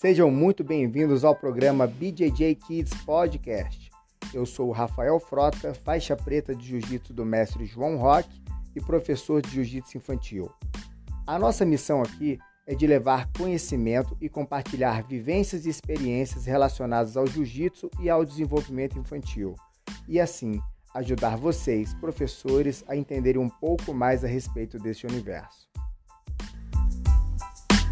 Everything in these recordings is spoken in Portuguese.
Sejam muito bem-vindos ao programa BJJ Kids Podcast. Eu sou o Rafael Frota, faixa preta de jiu-jitsu do mestre João Roque e professor de jiu-jitsu infantil. A nossa missão aqui é de levar conhecimento e compartilhar vivências e experiências relacionadas ao jiu-jitsu e ao desenvolvimento infantil. E assim, ajudar vocês, professores, a entenderem um pouco mais a respeito desse universo.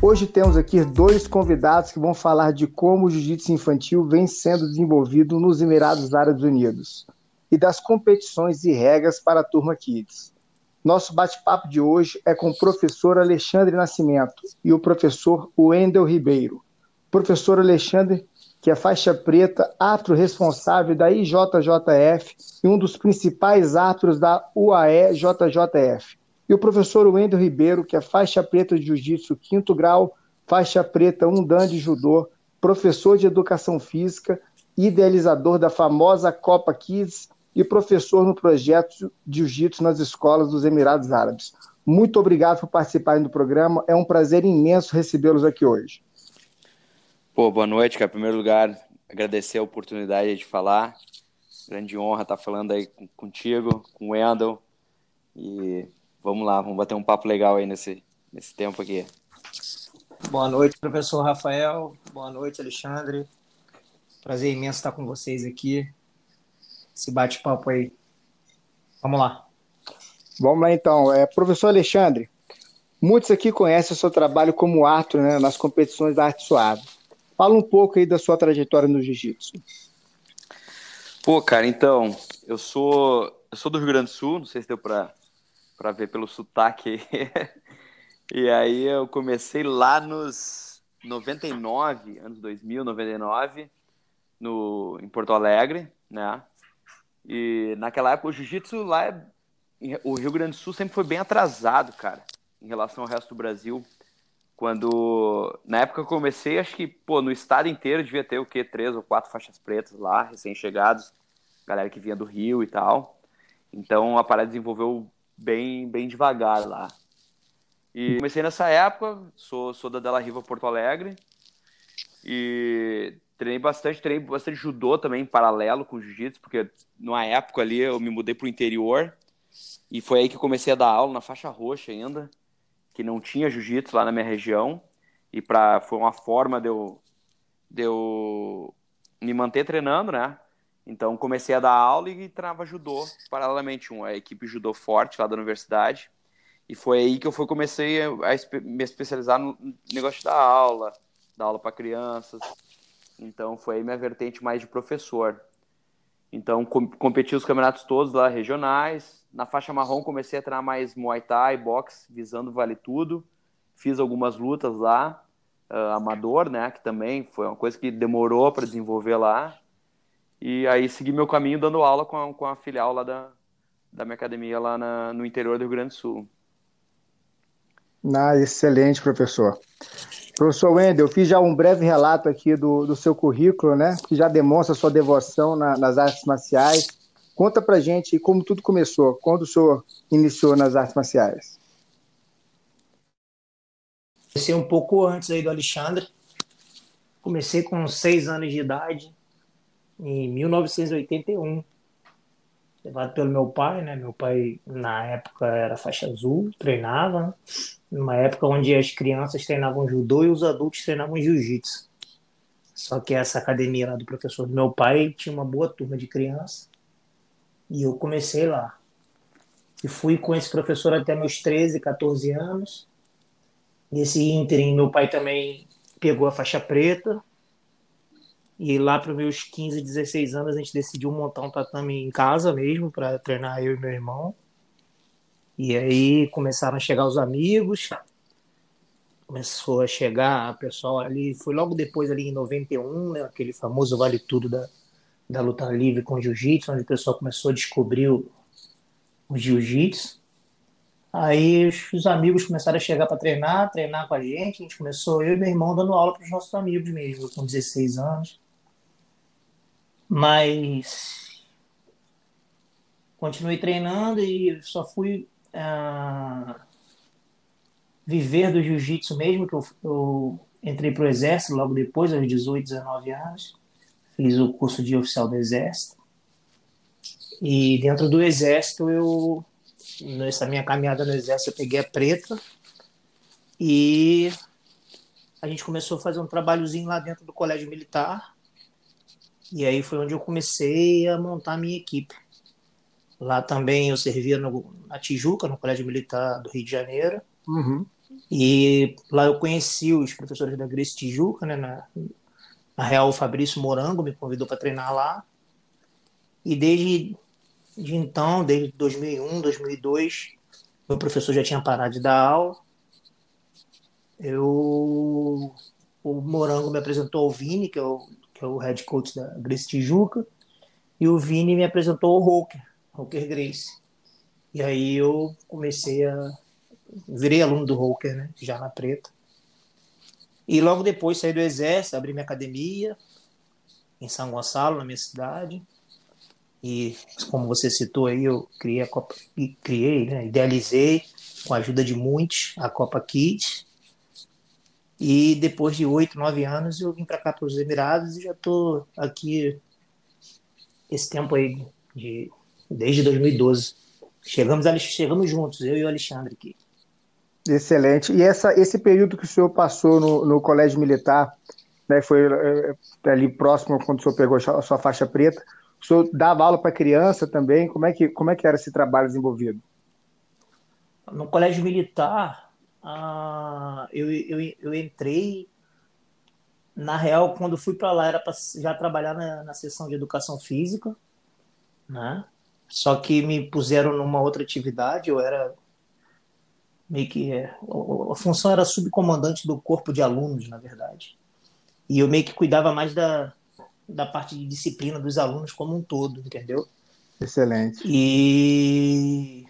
Hoje temos aqui dois convidados que vão falar de como o jiu-jitsu infantil vem sendo desenvolvido nos Emirados Árabes Unidos e das competições e regras para a turma Kids. Nosso bate-papo de hoje é com o professor Alexandre Nascimento e o professor Wendel Ribeiro. Professor Alexandre, que é faixa preta, árbitro responsável da IJJF e um dos principais árbitros da UAE-JJF. E o professor Wendel Ribeiro, que é faixa preta de jiu-jitsu quinto grau, faixa preta um dan de judô, professor de educação física, idealizador da famosa Copa Kids e professor no projeto de Jiu-Jitsu nas escolas dos Emirados Árabes. Muito obrigado por participarem do programa. É um prazer imenso recebê-los aqui hoje. Pô, boa noite, cara. Em primeiro lugar, agradecer a oportunidade de falar. Grande honra estar falando aí contigo, com o Wendel. E vamos lá, vamos bater um papo legal aí nesse, nesse tempo aqui. Boa noite, professor Rafael. Boa noite, Alexandre. Prazer imenso estar com vocês aqui esse bate-papo aí. Vamos lá. Vamos lá então. É, professor Alexandre, muitos aqui conhecem o seu trabalho como árbitro né, nas competições da arte suave. Fala um pouco aí da sua trajetória no jiu-jitsu. Pô, cara, então, eu sou eu sou do Rio Grande do Sul, não sei se deu para para ver pelo sotaque e aí eu comecei lá nos 99, anos 2000, 99, no, em Porto Alegre, né? E naquela época o jiu-jitsu lá, é, o Rio Grande do Sul sempre foi bem atrasado, cara, em relação ao resto do Brasil. Quando, na época eu comecei, acho que, pô, no estado inteiro devia ter o quê? Três ou quatro faixas pretas lá, recém-chegados, galera que vinha do Rio e tal. Então a parada desenvolveu bem, bem devagar lá. E comecei nessa época, sou, sou da Della Riva Porto Alegre, e treinei bastante, treinei bastante judô também em paralelo com jiu-jitsu, porque numa época ali eu me mudei para o interior e foi aí que comecei a dar aula na faixa roxa ainda, que não tinha jiu-jitsu lá na minha região e para foi uma forma de eu, de eu me manter treinando, né? Então comecei a dar aula e treinava judô paralelamente, uma equipe judô forte lá da universidade. E foi aí que eu fui, comecei a me especializar no negócio da aula, dar aula para crianças. Então foi aí minha vertente mais de professor. Então com, competi os campeonatos todos lá regionais. Na faixa marrom comecei a treinar mais Muay Thai, boxe, visando vale tudo. Fiz algumas lutas lá, uh, amador, né, que também foi uma coisa que demorou para desenvolver lá. E aí segui meu caminho dando aula com a, com a filial lá da, da minha academia lá na, no interior do Rio Grande do Sul. Ah, excelente, professor. Professor Wendel, eu fiz já um breve relato aqui do, do seu currículo, né, que já demonstra sua devoção na, nas artes marciais. Conta pra gente como tudo começou, quando o senhor iniciou nas artes marciais. Comecei um pouco antes aí do Alexandre. Comecei com seis anos de idade, em 1981 levado pelo meu pai, né? Meu pai na época era faixa azul, treinava, numa época onde as crianças treinavam judô e os adultos treinavam jiu-jitsu. Só que essa academia lá do professor do meu pai tinha uma boa turma de criança e eu comecei lá. E fui com esse professor até meus 13, 14 anos. Nesse ínterim, meu pai também pegou a faixa preta e lá para meus 15, 16 anos, a gente decidiu montar um tatame em casa mesmo, para treinar eu e meu irmão. E aí começaram a chegar os amigos, começou a chegar o pessoal ali, foi logo depois ali em 91, né, aquele famoso Vale Tudo da, da luta livre com jiu-jitsu, onde o pessoal começou a descobrir o, o jiu-jitsu. Aí os, os, amigos começaram a chegar para treinar, treinar com a gente. A gente começou, eu e meu irmão, dando aula para os nossos amigos mesmo, com 16 anos. Mas continuei treinando e só fui uh, viver do jiu-jitsu mesmo, que eu, eu, entrei para o Exército logo depois, aos 18, 19 anos. Fiz o curso de oficial do Exército. E dentro do Exército, eu, nessa minha caminhada no Exército, eu peguei a preta. E a gente começou a fazer um trabalhozinho lá dentro do Colégio Militar. E aí foi onde eu comecei a montar a minha equipe. Lá também eu servia no, na Tijuca, no Colégio Militar do Rio de Janeiro. Uhum. E lá eu conheci os professores da Grace Tijuca, né? Na, na Real, o Fabrício Morango me convidou para treinar lá. E desde de então, desde 2001, 2002, meu professor já tinha parado de dar aula. Eu, o Morango me apresentou ao Vini, que é o, que é o head coach da Grace Tijuca, e o Vini me apresentou ao Roker, Roker Grace. E aí eu comecei a virei aluno do Roker, né? Já na preta. E logo depois saí do exército, abri minha academia em São Gonçalo, na minha cidade. E como você citou aí, eu criei a Copa, criei, né? idealizei com a ajuda de muitos a Copa Kids. E depois de oito, nove anos eu vim para cá para os Emirados e já estou aqui esse tempo aí de desde 2012. Chegamos, chegamos juntos, eu e o Alexandre aqui. Excelente. E essa, esse período que o senhor passou no, no colégio militar, né, foi é, ali próximo quando o senhor pegou a sua faixa preta, o senhor dava aula para criança também? Como é, que, como é que era esse trabalho desenvolvido? No colégio militar, ah, eu, eu, eu entrei. Na real, quando fui para lá, era para já trabalhar na, na seção de educação física, né? Só que me puseram numa outra atividade, eu era meio que é, a função era subcomandante do corpo de alunos, na verdade. E eu meio que cuidava mais da, da parte de disciplina dos alunos como um todo, entendeu? Excelente. E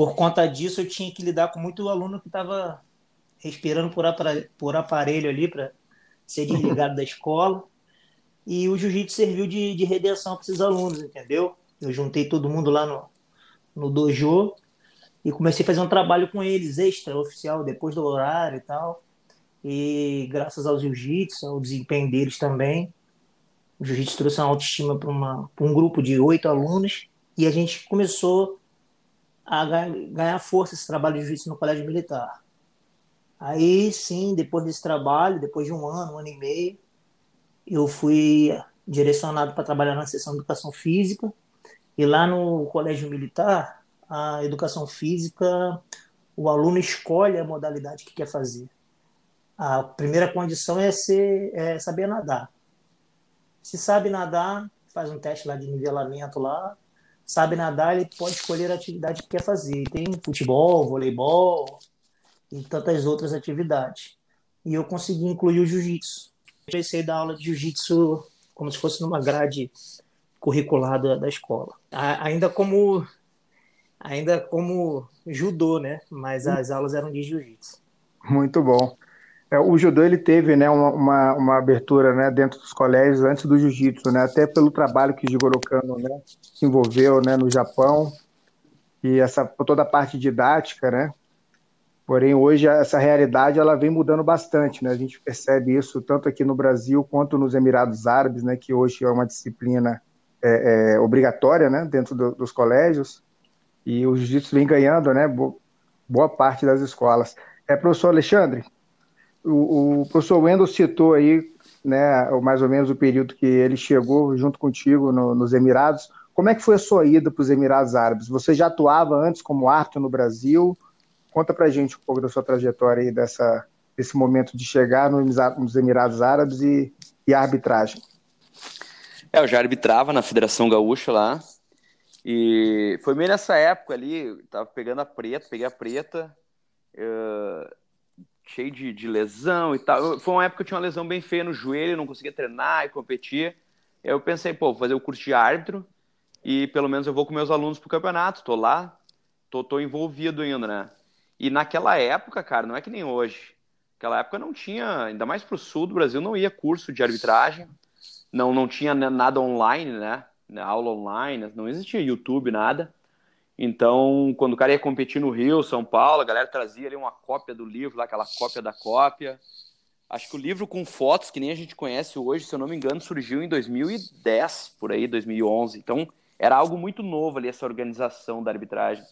por conta disso eu tinha que lidar com muito aluno que estava respirando por, por aparelho ali para ser desligado da escola. E o jiu-jitsu serviu de, de redenção para esses alunos, entendeu? Eu juntei todo mundo lá no, no dojo e comecei a fazer um trabalho com eles, extra, oficial, depois do horário e tal. E graças ao jiu-jitsu, ao desempenho deles também, o jiu-jitsu trouxe uma autoestima para um grupo de oito alunos e a gente começou a ganhar força esse trabalho de jiu-jitsu no colégio militar. Aí sim, depois desse trabalho, depois de um ano, um ano e meio, eu fui direcionado para trabalhar na seção de educação física. E lá no colégio militar, a educação física, o aluno escolhe a modalidade que quer fazer. A primeira condição é, ser, é saber nadar. Se sabe nadar, faz um teste lá de nivelamento lá, sabe nadar, ele pode escolher a atividade que quer fazer. Tem futebol, voleibol e tantas outras atividades. E eu consegui incluir o jiu-jitsu. Comecei a dar aula de jiu-jitsu como se fosse numa grade curricular da, da escola. A, ainda como ainda como judô, né? Mas as aulas eram de jiu-jitsu. Muito bom. É, o judô ele teve né, uma, uma, uma, abertura né, dentro dos colégios antes do jiu-jitsu, né, até pelo trabalho que o Jigoro Kano né, se envolveu né, no Japão e essa toda a parte didática, né? Porém, hoje essa realidade ela vem mudando bastante, né? A gente percebe isso tanto aqui no Brasil quanto nos Emirados Árabes, né? Que hoje é uma disciplina é, é, obrigatória, né? Dentro do, dos colégios. E o jiu-jitsu vem ganhando, né? Boa parte das escolas. É, professor Alexandre, o, o professor Wendel citou aí, né, mais ou menos o período que ele chegou junto contigo no, nos Emirados. Como é que foi a sua ida para os Emirados Árabes? Você já atuava antes como árbitro no Brasil? Conta para gente um pouco da sua trajetória aí, dessa, desse momento de chegar nos Emirados Árabes e, e arbitragem. É, eu já arbitrava na Federação Gaúcha lá, e foi meio nessa época ali, tava pegando a preta, peguei a preta, uh, cheio de, de, lesão e tal. Foi uma época que eu tinha uma lesão bem feia no joelho, não conseguia treinar e competir. Eu pensei, pô, vou fazer o curso de árbitro e pelo menos eu vou com meus alunos pro campeonato, tô lá, tô, tô envolvido ainda, né? E naquela época, cara, não é que nem hoje. Naquela época não tinha, ainda mais pro sul do Brasil, não ia curso de arbitragem, não, não tinha nada online? Né, aula online, não existia YouTube, nada. Então, quando o cara ia competir no Rio, São Paulo, a galera trazia ali uma cópia do livro, lá, aquela cópia da cópia. Acho que o livro com fotos, que nem a gente conhece hoje, se eu não me engano, surgiu em 2010, por aí, 2011. Então, era algo muito novo ali, essa organização da arbitragem.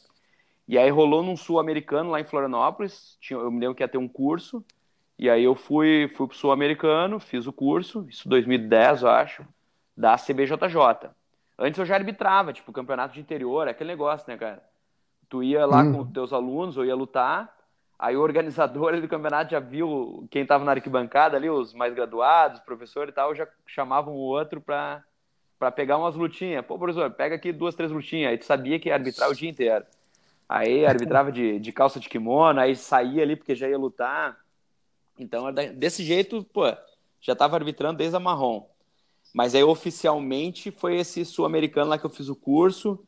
E aí rolou num sul-americano lá em Florianópolis, tinha, eu me lembro que ia ter um curso, e aí eu fui, fui pro sul-americano, fiz o curso, isso 2010, eu acho, da CBJJ. Antes eu já arbitrava, tipo, campeonato de interior, aquele negócio, né, cara? Tu ia lá hum. com os teus alunos, ou ia lutar, Aí o organizador do campeonato já viu quem estava na arquibancada ali, os mais graduados, professor e tal, já chamavam o outro para para pegar umas lutinhas. Pô, professor, pega aqui duas, três lutinhas. Aí tu sabia que ia arbitrar o dia inteiro. Aí arbitrava de, de calça de kimono, aí saía ali porque já ia lutar. Então, desse jeito, pô, já estava arbitrando desde a marrom. Mas aí oficialmente foi esse sul-americano lá que eu fiz o curso.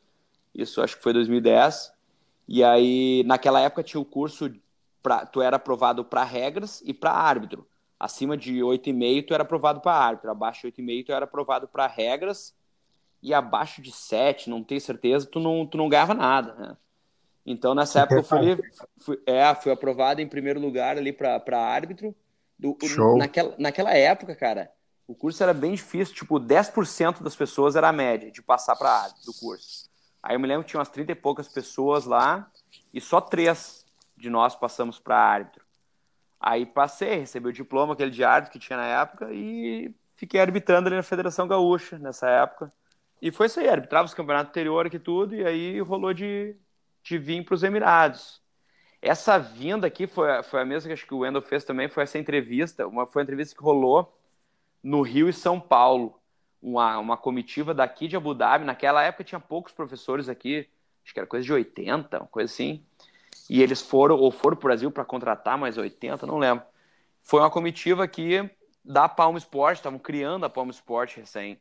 Isso acho que foi 2010. E aí, naquela época tinha o curso pra, tu era aprovado para regras e para árbitro. Acima de 8,5 tu era aprovado para árbitro, abaixo de 8,5 tu era aprovado para regras e abaixo de 7, não tenho certeza, tu não, tu não ganhava nada, né? Então, nessa época, eu fui, fui, é, fui aprovado em primeiro lugar ali para árbitro. Do, Show. Naquela, naquela época, cara, o curso era bem difícil, tipo, 10% das pessoas era a média de passar para árbitro do curso. Aí eu me lembro que tinha umas 30 e poucas pessoas lá e só três de nós passamos para árbitro. Aí passei, recebi o diploma, aquele de árbitro que tinha na época, e fiquei arbitrando ali na Federação Gaúcha nessa época. E foi isso aí, arbitrava os campeonatos anteriores e tudo, e aí rolou de, de vir para os Emirados. Essa vinda aqui foi, foi a mesma que acho que o Wendel fez também, foi essa entrevista, uma, foi uma entrevista que rolou no Rio e São Paulo. Uma, uma comitiva daqui de Abu Dhabi, naquela época tinha poucos professores aqui, acho que era coisa de 80, uma coisa assim e eles foram, ou foram para o Brasil para contratar mais 80, não lembro. Foi uma comitiva que da Palmo Sport, estavam criando a Palmo Sport recém,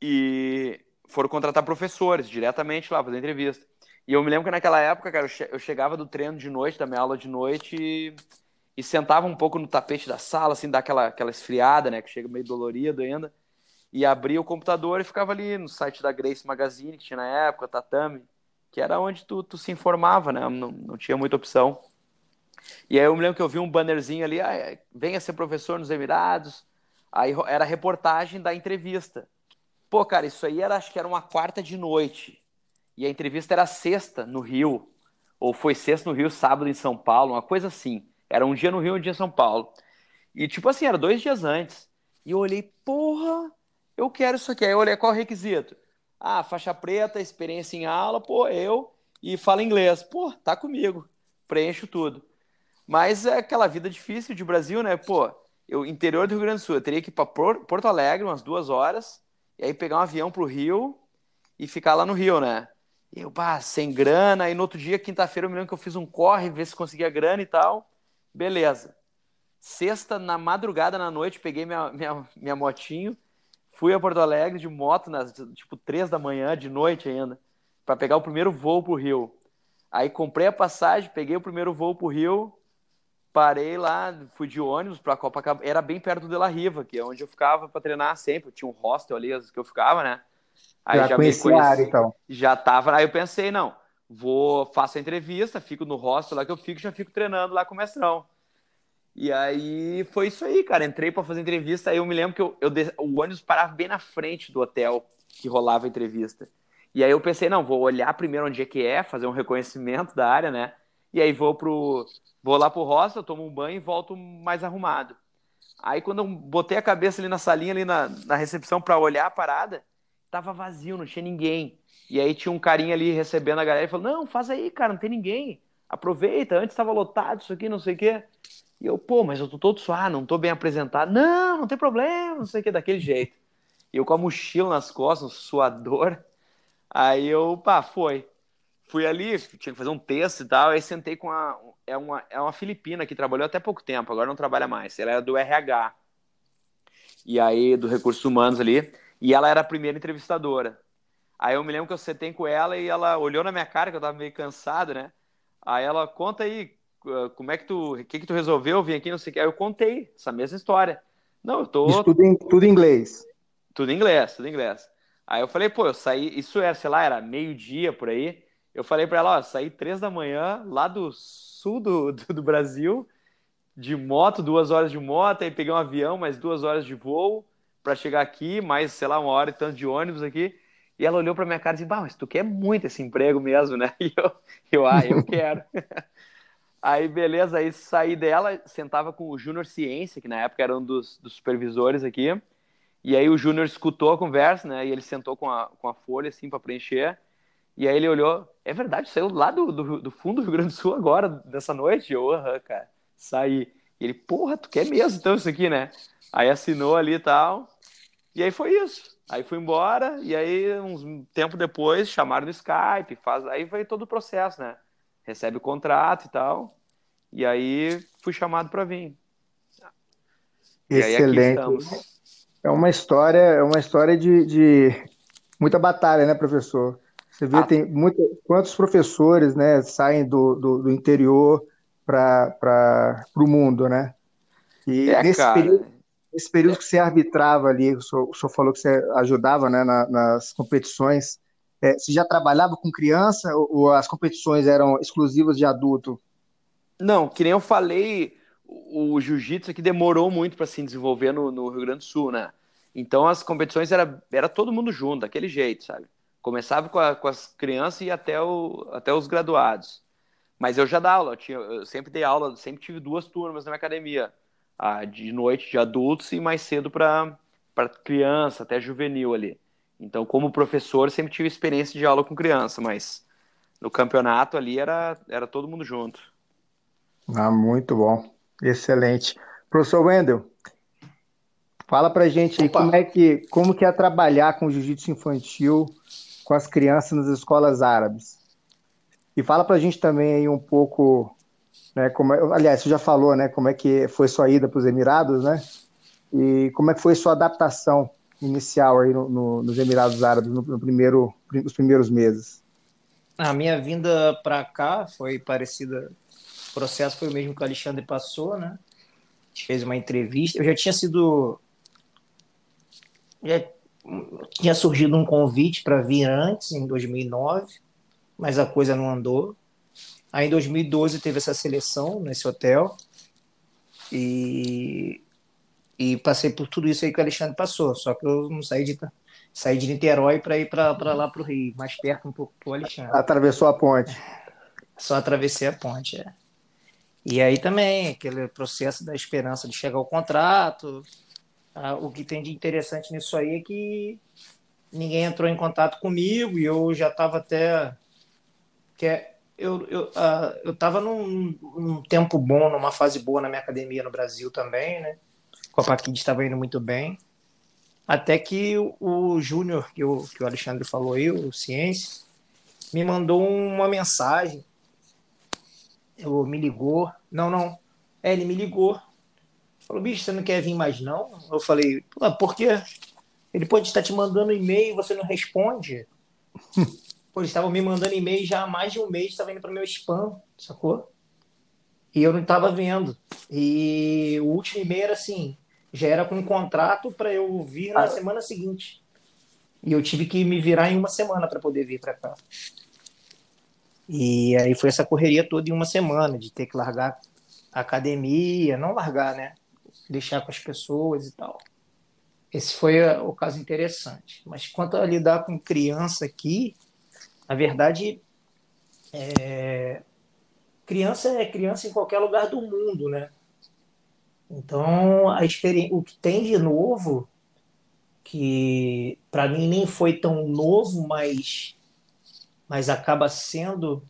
e foram contratar professores diretamente lá, fazer entrevista. E eu me lembro que naquela época, cara, eu chegava do treino de noite, da minha aula de noite, e, e sentava um pouco no tapete da sala, assim, dar aquela, aquela esfriada, né, que chega meio dolorido ainda, e abria o computador e ficava ali no site da Grace Magazine, que tinha na época, Tatame, que era onde tu, tu se informava, né? Não, não tinha muita opção. E aí eu me lembro que eu vi um bannerzinho ali, ah, é, venha ser professor nos Emirados. Aí era a reportagem da entrevista. Pô, cara, isso aí era, acho que era uma quarta de noite. E a entrevista era sexta no Rio. Ou foi sexta no Rio, sábado em São Paulo, uma coisa assim. Era um dia no Rio, um dia em São Paulo. E tipo assim, era dois dias antes. E eu olhei, porra, eu quero isso aqui. Aí eu olhei qual o requisito. Ah, faixa preta, experiência em aula, pô, eu e fala inglês. Pô, tá comigo. Preencho tudo. Mas é aquela vida difícil de Brasil, né? Pô, eu interior do Rio Grande do Sul, eu teria que ir para Porto Alegre umas duas horas e aí pegar um avião pro Rio e ficar lá no Rio, né? Eu, pá, sem grana, aí no outro dia, quinta-feira, eu me lembro que eu fiz um corre, ver se conseguia grana e tal. Beleza. Sexta, na madrugada, na noite, peguei minha, minha, minha motinho, Fui a Porto Alegre de moto, nas, tipo, três da manhã, de noite ainda, para pegar o primeiro voo pro Rio. Aí comprei a passagem, peguei o primeiro voo pro Rio, parei lá, fui de ônibus para Copacabana. Era bem perto de La Riva, que é onde eu ficava para treinar sempre. Tinha um hostel ali que eu ficava, né? Aí já, já conheci, conheci a área, então. Já tava. Aí eu pensei, não, vou, faço a entrevista, fico no hostel lá que eu fico, já fico treinando lá com o mestrão. E aí foi isso aí, cara. Entrei para fazer entrevista, aí eu me lembro que eu, eu, o ônibus parava bem na frente do hotel que rolava a entrevista. E aí eu pensei, não, vou olhar primeiro onde é que é, fazer um reconhecimento da área, né? E aí vou pro vou lá pro hostel, tomo um banho e volto mais arrumado. Aí quando eu botei a cabeça ali na salinha ali na, na recepção para olhar a parada, tava vazio, não tinha ninguém. E aí tinha um carinha ali recebendo a galera e falou: "Não, faz aí, cara, não tem ninguém. Aproveita, antes estava lotado isso aqui, não sei o quê". E eu, pô, mas eu tô todo suado, não tô bem apresentado. Não, não tem problema, não sei o que, daquele jeito. E eu com a mochila nas costas, um suador. Aí eu, pá, foi. Fui ali, tinha que fazer um texto e tal, aí sentei com a. É uma, é uma filipina que trabalhou até pouco tempo, agora não trabalha mais. Ela era do RH. E aí, do Recursos Humanos ali. E ela era a primeira entrevistadora. Aí eu me lembro que eu sentei com ela e ela olhou na minha cara, que eu tava meio cansado, né? Aí ela, conta aí, como é que tu, o que que tu resolveu vir aqui, não sei o que. Aí eu contei essa mesma história. Não, eu tô... Isso tudo em, tudo em inglês. Tudo em inglês, tudo em inglês. Aí eu falei, pô, eu saí, isso era, sei lá, era meio-dia por aí. eu falei para ela, ó, saí três da manhã, lá do sul do, do, do, Brasil, de moto, duas horas de moto, aí peguei um avião, mais duas horas de voo para chegar aqui, mais, sei lá, uma hora e tanto de ônibus aqui. E ela olhou para minha cara e disse, bah, mas tu quer muito esse emprego mesmo, né? E eu, eu ah, eu quero. aí, beleza, aí saí dela, sentava com o Júnior Ciência, que na época era um dos, dos supervisores aqui, e aí o Júnior escutou a conversa, né? E ele sentou com a, com a folha, assim, para preencher. E aí ele olhou, é verdade, saiu lá do, do, do, fundo do Rio Grande do Sul agora, dessa noite? Eu, aham, cara, saí. E ele, porra, tu quer mesmo então isso aqui, né? Aí assinou ali e tal. E aí foi isso. Aí fui embora, e aí, uns tempo depois, chamaram no Skype, faz... aí foi todo o processo, né? Recebe o contrato e tal. E aí fui chamado para vir. Excelente. É uma história, é uma história de, de muita batalha, né, professor? Você vê, ah. tem muita, quantos professores né, saem do, do, do interior para o mundo, né? E é, nesse, período, nesse período que você arbitrava ali, o senhor, o senhor falou que você ajudava né, na, nas competições, é, você já trabalhava com criança ou, ou as competições eram exclusivas de adulto? Não, que nem eu falei, o, o jiu-jitsu aqui demorou muito para se desenvolver no, no, Rio Grande do Sul, né? Então as competições era, era todo mundo junto, daquele jeito, sabe? Começava com, a, com as crianças e até, o, até os graduados. Mas eu já dava aula, eu, tinha, eu sempre dei aula, sempre tive duas turmas na minha academia. A de noite de adultos e mais cedo para criança, até juvenil ali. Então, como professor, sempre tive experiência de aula com criança, mas no campeonato ali era, era todo mundo junto. Ah, muito bom. Excelente. Professor Wendel, fala pra gente aí como é que, como que é trabalhar com jiu-jitsu infantil com as crianças nas escolas árabes. E fala para a gente também aí um pouco, né, como é, aliás, você já falou, né, como é que foi sua ida para os Emirados, né? E como é que foi sua adaptação inicial aí no, no, nos Emirados Árabes no, no, primeiro, nos primeiros meses? A minha vinda para cá foi parecida, o processo foi o mesmo que o Alexandre passou, né? A gente fez uma entrevista, eu já tinha sido já tinha surgido um convite para vir antes, em 2009, mas a coisa não andou. Aí em 2012 teve essa seleção nesse hotel e, e passei por tudo isso aí que o Alexandre passou, só que eu não saí de, saí de Niterói para ir para lá para o Rio, mais perto um pouco para o Alexandre. Atravessou a ponte. Só atravessei a ponte, é. E aí também, aquele processo da esperança de chegar ao contrato, ah, o que tem de interessante nisso aí é que ninguém entrou em contato comigo e eu já estava até que é, eu eu ah, eu estava num, num, tempo bom, numa fase boa na minha academia no Brasil também, né? Com a Paquid estava indo muito bem, até que o, o Júnior que o que o Alexandre falou aí, o Ciência, me mandou uma mensagem, eu me ligou, não não, é, ele me ligou Falou, bicho, você não quer vir mais não? Eu falei, ah, por quê? Ele pode estar te mandando e-mail e você não responde. Pô, eles estavam me mandando e-mail já há mais de um mês, estava indo para o meu spam, sacou? E eu não estava vendo. E o último e-mail era assim, já era com um contrato para eu vir na ah. semana seguinte. E eu tive que me virar em uma semana para poder vir para cá. E aí foi essa correria toda em uma semana, de ter que largar a academia, não largar, né? deixar com as pessoas e tal. Esse foi o caso interessante. Mas quanto a lidar com criança aqui, na verdade, é... criança é criança em qualquer lugar do mundo, né? Então, a experiência, o que tem de novo, que para mim nem foi tão novo, mas, mas acaba sendo,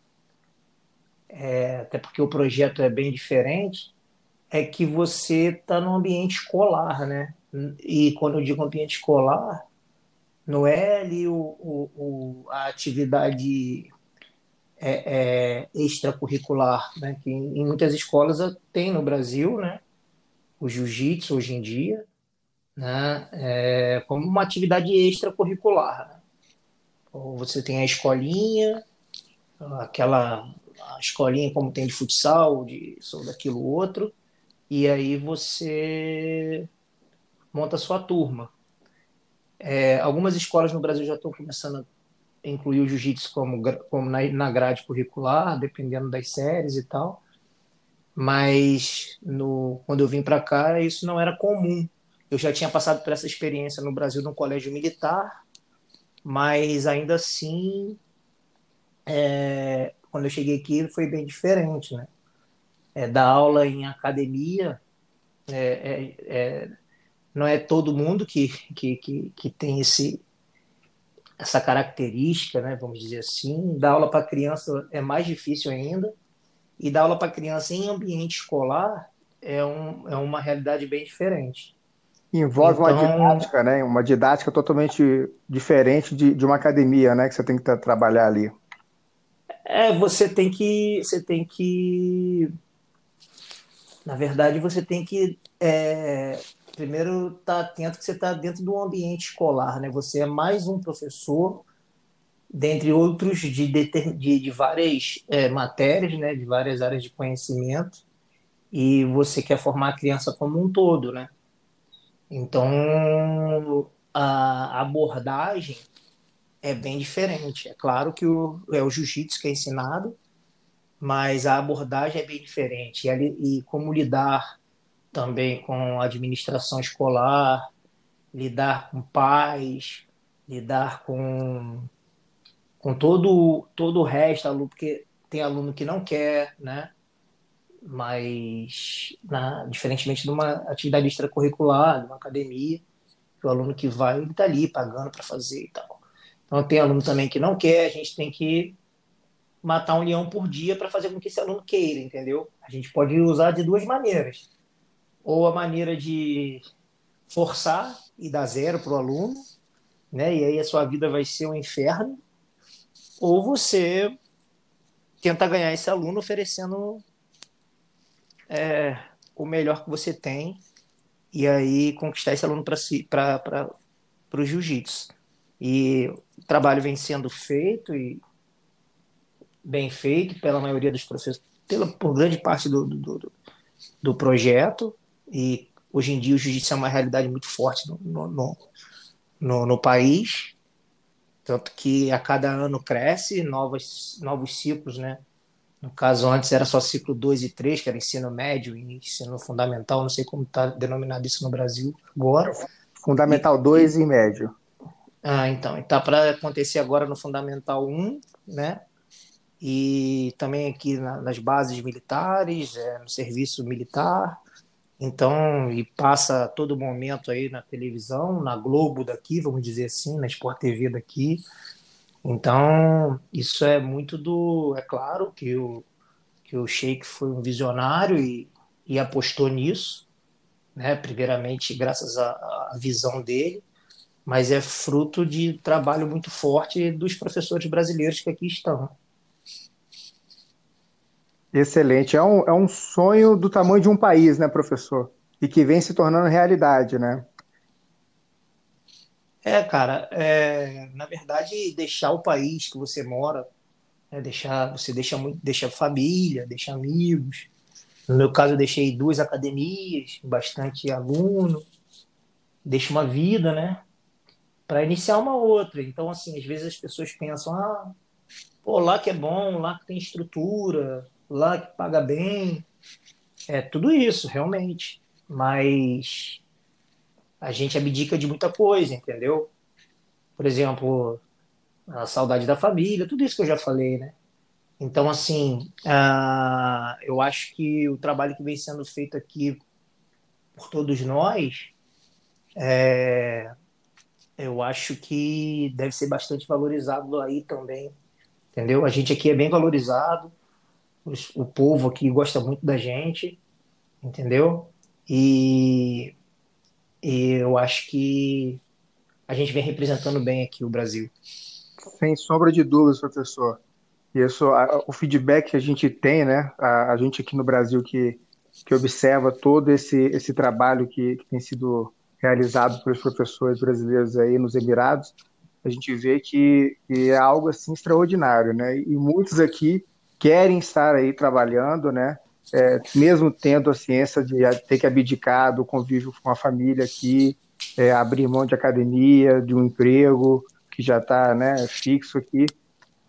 é, até porque o projeto é bem diferente, é que você está no ambiente escolar, né? E quando eu digo ambiente escolar, não é ali o, o, o a atividade é, é, extracurricular, né? Que em, muitas escolas tem no Brasil, né? O jiu-jitsu hoje em dia, né? É, como uma atividade extracurricular. Né? Ou você tem a escolinha, aquela a escolinha como tem de futsal, de isso daquilo outro, e aí você monta a sua turma. É, algumas escolas no Brasil já estão começando incluir o jiu-jitsu como, como na, na grade curricular, dependendo das séries e tal. Mas no, quando eu vim para cá, isso não era comum. Eu já tinha passado por essa experiência no Brasil, num colégio militar, mas ainda assim, é, quando eu cheguei aqui, foi bem diferente, né? É, dar aula em academia é, é, é não é todo mundo que, que, que, que tem esse, essa característica, né, vamos dizer assim. Dar aula para criança é mais difícil ainda, e dar aula para criança em ambiente escolar é, um, é uma realidade bem diferente. Envolve então, uma didática, né? Uma didática totalmente diferente de, de uma academia, né? Que você tem que trabalhar ali. É, você tem que, você tem que, na verdade, você tem que é, primeiro tá atento que você está dentro do ambiente escolar, né? Você é mais um professor, dentre outros, de, de, de várias é, matérias, né? De várias áreas de conhecimento, e você quer formar a criança como um todo, né? Então, a abordagem é bem diferente. É claro que o, é o jiu-jitsu que é ensinado, mas a abordagem é bem diferente. E, e como lidar também com administração escolar, lidar com pais, lidar com, com todo, todo o resto, aluno, porque tem aluno que não quer, né? Mas, na, diferentemente de uma atividade extracurricular, de uma academia, o aluno que vai, ele está ali pagando para fazer e tal. Então, tem aluno também que não quer, a gente tem que matar um leão por dia para fazer com que esse aluno queira, entendeu? A gente pode usar de duas maneiras ou a maneira de forçar e dar zero para o aluno, né? E aí a sua vida vai ser um inferno, ou você tenta ganhar esse aluno oferecendo é, o melhor que você tem e aí conquistar esse aluno para si, para o jiu-jitsu. E o trabalho vem sendo feito e bem feito pela maioria dos professores, pela, por grande parte do, do, do, do projeto. E hoje em dia o jiu-jitsu é uma realidade muito forte no, no, no, no, país. Tanto que a cada ano cresce, novos, novos ciclos, né? No caso, antes era só ciclo 2 e 3, que era ensino médio e ensino fundamental, não sei como está denominado isso no Brasil agora. Fundamental 2 e, e médio. Ah, então, está para acontecer agora no Fundamental 1, né? E também aqui na, nas bases militares, é, no serviço militar, então, e passa todo momento aí na televisão, na Globo daqui, vamos dizer assim, na Sport TV daqui. Então, isso é muito do. É claro que o, que o Sheik foi um visionário e, e apostou nisso, né? primeiramente graças à, à visão dele, mas é fruto de trabalho muito forte dos professores brasileiros que aqui estão. Excelente. É um, é um sonho do tamanho de um país, né, professor? E que vem se tornando realidade, né? É, cara, é, na verdade, deixar o país que você mora, é deixar, você deixa muito, deixa família, deixa amigos. No meu caso, eu deixei duas academias, bastante aluno, deixa uma vida, né? Para iniciar uma outra. Então, assim, às vezes as pessoas pensam, ah, pô, lá que é bom, lá que tem estrutura, lá que paga bem. É tudo isso, realmente. Mas a gente abdica de muita coisa, entendeu? Por exemplo, a saudade da família, tudo isso que eu já falei, né? Então, assim, uh, eu acho que o trabalho que vem sendo feito aqui por todos nós, é, eu acho que deve ser bastante valorizado aí também, entendeu? A gente aqui é bem valorizado, o povo aqui gosta muito da gente, entendeu? E, e eu acho que a gente vem representando bem aqui o Brasil. Sem sombra de dúvidas, professor. Isso, a, o feedback que a gente tem, né? A, a, gente aqui no Brasil que, que observa todo esse, esse trabalho que, que tem sido realizado pelos professores brasileiros aí nos Emirados, a gente vê que, que, é algo assim extraordinário, né? E muitos aqui querem estar aí trabalhando, né? É, mesmo tendo a ciência de ter que abdicar do convívio com a família aqui, é, abrir mão de academia, de um emprego, que já está né, fixo aqui,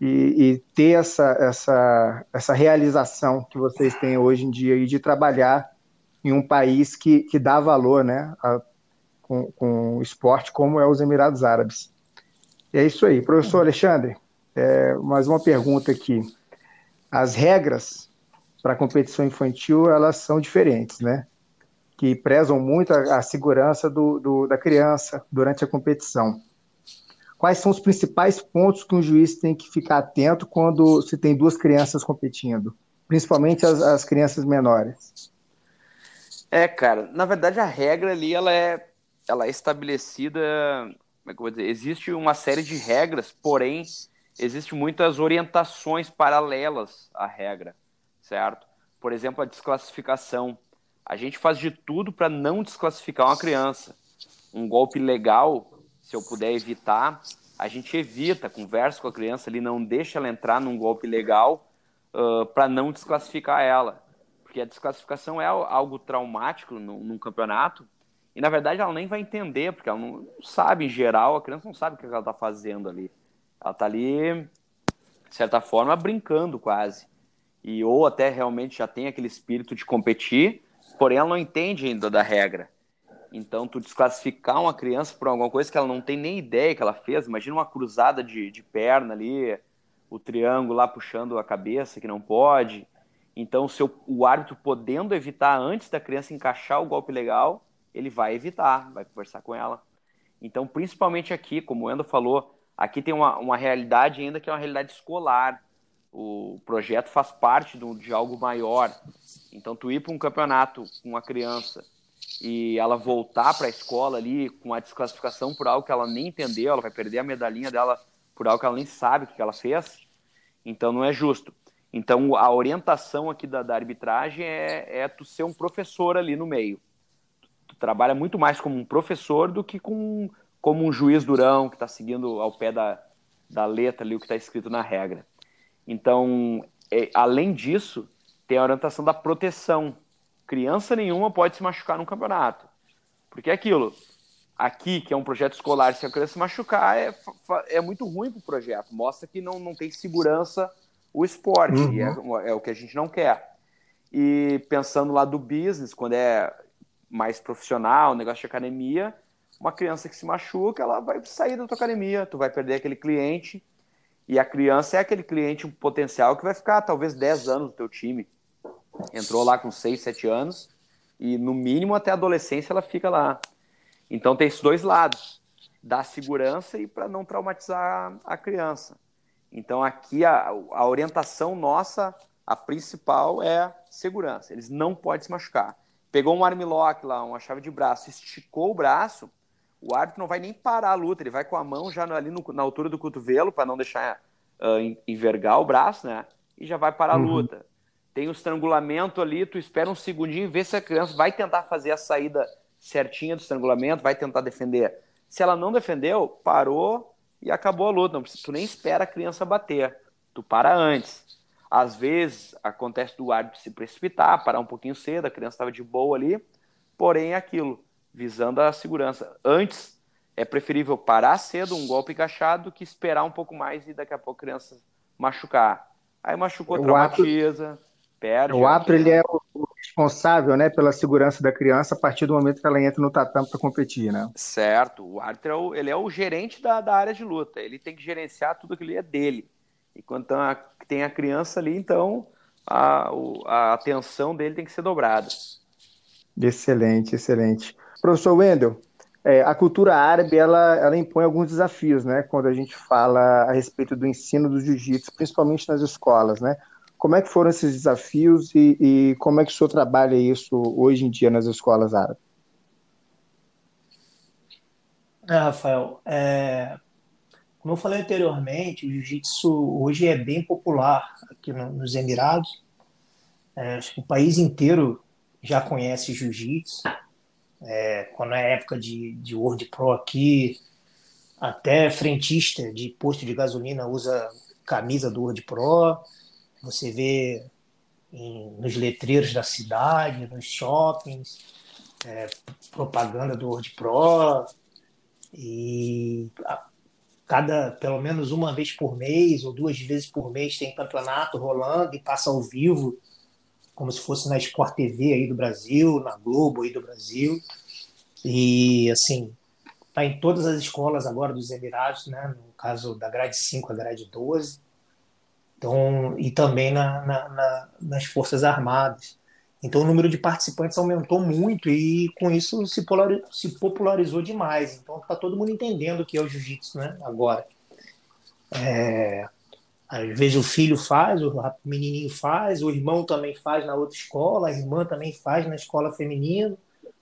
e, e, ter essa, essa, essa realização que vocês têm hoje em dia de trabalhar em um país que, que dá valor né, a, com, com esporte, como é os Emirados Árabes. E é isso aí. Professor Alexandre, é, mais uma pergunta aqui. As regras para competição infantil, elas são diferentes, né? Que prezam muito a, a segurança do, do, da criança durante a competição. Quais são os principais pontos que um juiz tem que ficar atento quando se tem duas crianças competindo? Principalmente as, as crianças menores. É, cara, na verdade a regra ali, ela é, ela é estabelecida, como é que eu vou dizer? Existe uma série de regras, porém existem muitas orientações paralelas à regra, certo? Por exemplo, a desclassificação. A gente faz de tudo para não desclassificar uma criança. Um golpe legal, se eu puder evitar, a gente evita, conversa com a criança ali, não deixa ela entrar num golpe legal uh, para não desclassificar ela. Porque a desclassificação é algo traumático num, num, campeonato e, na verdade, ela nem vai entender, porque ela não, não sabe, em geral, a criança não sabe o que ela está fazendo ali. Ela está ali, de certa forma, brincando quase. E ou até realmente já tem aquele espírito de competir, porém ela não entende ainda da regra. Então, tu desclassificar uma criança por alguma coisa que ela não tem nem ideia que ela fez, imagina uma cruzada de, de perna ali, o triângulo lá puxando a cabeça, que não pode. Então, se o árbitro podendo evitar antes da criança encaixar o golpe legal, ele vai evitar, vai conversar com ela. Então, principalmente aqui, como o Endo falou, Aqui tem uma, uma realidade ainda que é uma realidade escolar. O projeto faz parte de, de algo maior. Então, tu ir para um campeonato com uma criança e ela voltar para a escola ali com a desclassificação por algo que ela nem entendeu, ela vai perder a medalhinha dela por algo que ela nem sabe o que ela fez. Então, não é justo. Então, a orientação aqui da, da arbitragem é, é tu ser um professor ali no meio. Tu, tu trabalha muito mais como um professor do que com como um juiz durão que está seguindo ao pé da, da letra ali o que está escrito na regra. Então, é, além disso, tem a orientação da proteção. Criança nenhuma pode se machucar no campeonato. Porque é aquilo. Aqui, que é um projeto escolar, se a criança se machucar, é, é muito ruim para o projeto. Mostra que não, não tem segurança o esporte. Uhum. E é, é o que a gente não quer. E pensando lá do business, quando é mais profissional, negócio de academia, uma criança que se machuca, ela vai sair da tua academia, tu vai perder aquele cliente, e a criança é aquele cliente potencial que vai ficar talvez 10 anos no teu time. Entrou lá com 6, 7 anos, e no mínimo até a adolescência ela fica lá. Então tem esses dois lados, da segurança e para não traumatizar a criança. Então aqui a, a orientação nossa, a principal é segurança. Eles não podem se machucar. Pegou um armlock lá, uma chave de braço, esticou o braço, o árbitro não vai nem parar a luta, ele vai com a mão já ali no, na altura do cotovelo para não deixar uh, envergar o braço, né? E já vai parar a uhum. luta. Tem o estrangulamento ali, tu espera um segundinho e vê se a criança vai tentar fazer a saída certinha do estrangulamento, vai tentar defender. Se ela não defendeu, parou e acabou a luta. Não, tu nem espera a criança bater, tu para antes. Às vezes acontece do árbitro se precipitar, parar um pouquinho cedo, a criança estava de boa ali, porém é aquilo visando a segurança. Antes, é preferível parar cedo, um golpe encaixado, do que esperar um pouco mais e daqui a pouco a criança machucar. Aí machucou, traumatiza, ato, perde. O ato ele é o responsável né, pela segurança da criança a partir do momento que ela entra no tatame para competir, né? Certo. O árbitro é o, ele é o gerente da, da área de luta. Ele tem que gerenciar tudo aquilo é dele. E quando tem a criança ali, então a, a atenção dele tem que ser dobrada. Excelente, excelente. Professor Wendel, é, a cultura árabe ela, ela impõe alguns desafios, né? Quando a gente fala a respeito do ensino do jiu-jitsu, principalmente nas escolas, né? Como é que foram esses desafios e, e, como é que o senhor trabalha isso hoje em dia nas escolas árabes? É, Rafael, é, como eu falei anteriormente, o jiu-jitsu hoje é bem popular aqui no, nos Emirados. É, o país inteiro já conhece jiu-jitsu. É, quando é época de, de Pro aqui, até frentista de posto de gasolina usa camisa do World Pro. Você vê em, nos letreiros da cidade, nos shoppings, é, propaganda do World Pro. E cada, pelo menos uma vez por mês ou duas vezes por mês tem campeonato rolando e passa ao vivo, como se fosse na Sport TV aí do Brasil, na Globo aí do Brasil. E assim, tá em todas as escolas agora dos Emirados, né? No caso da grade 5, a grade 12. Então, e também na, na, na, nas Forças Armadas. Então o número de participantes aumentou muito e com isso se, se popularizou demais. Então está todo mundo entendendo o que é o jiu-jitsu né? agora. É, às vezes o filho faz, o menininho faz, o irmão também faz na outra escola, a irmã também faz na escola feminina,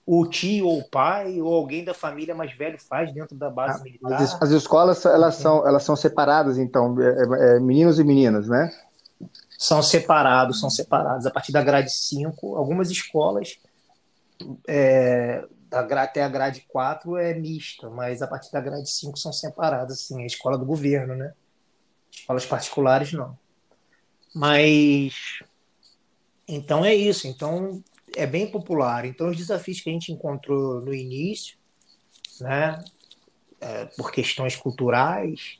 o tio ou o pai ou alguém da família mais velho faz dentro da base ah, militar. As, as escolas elas são, elas são separadas, então, é, é, é meninos e meninas, né? são separados, são separados. A partir da grade 5, algumas escolas, é, até a grade 4 é mista, mas a partir da grade 5 são separadas, assim, a escola do governo, né? Escolas particulares não. Mas então é isso, então é bem popular. Então os desafios que a gente encontrou no início, né, é, por questões culturais,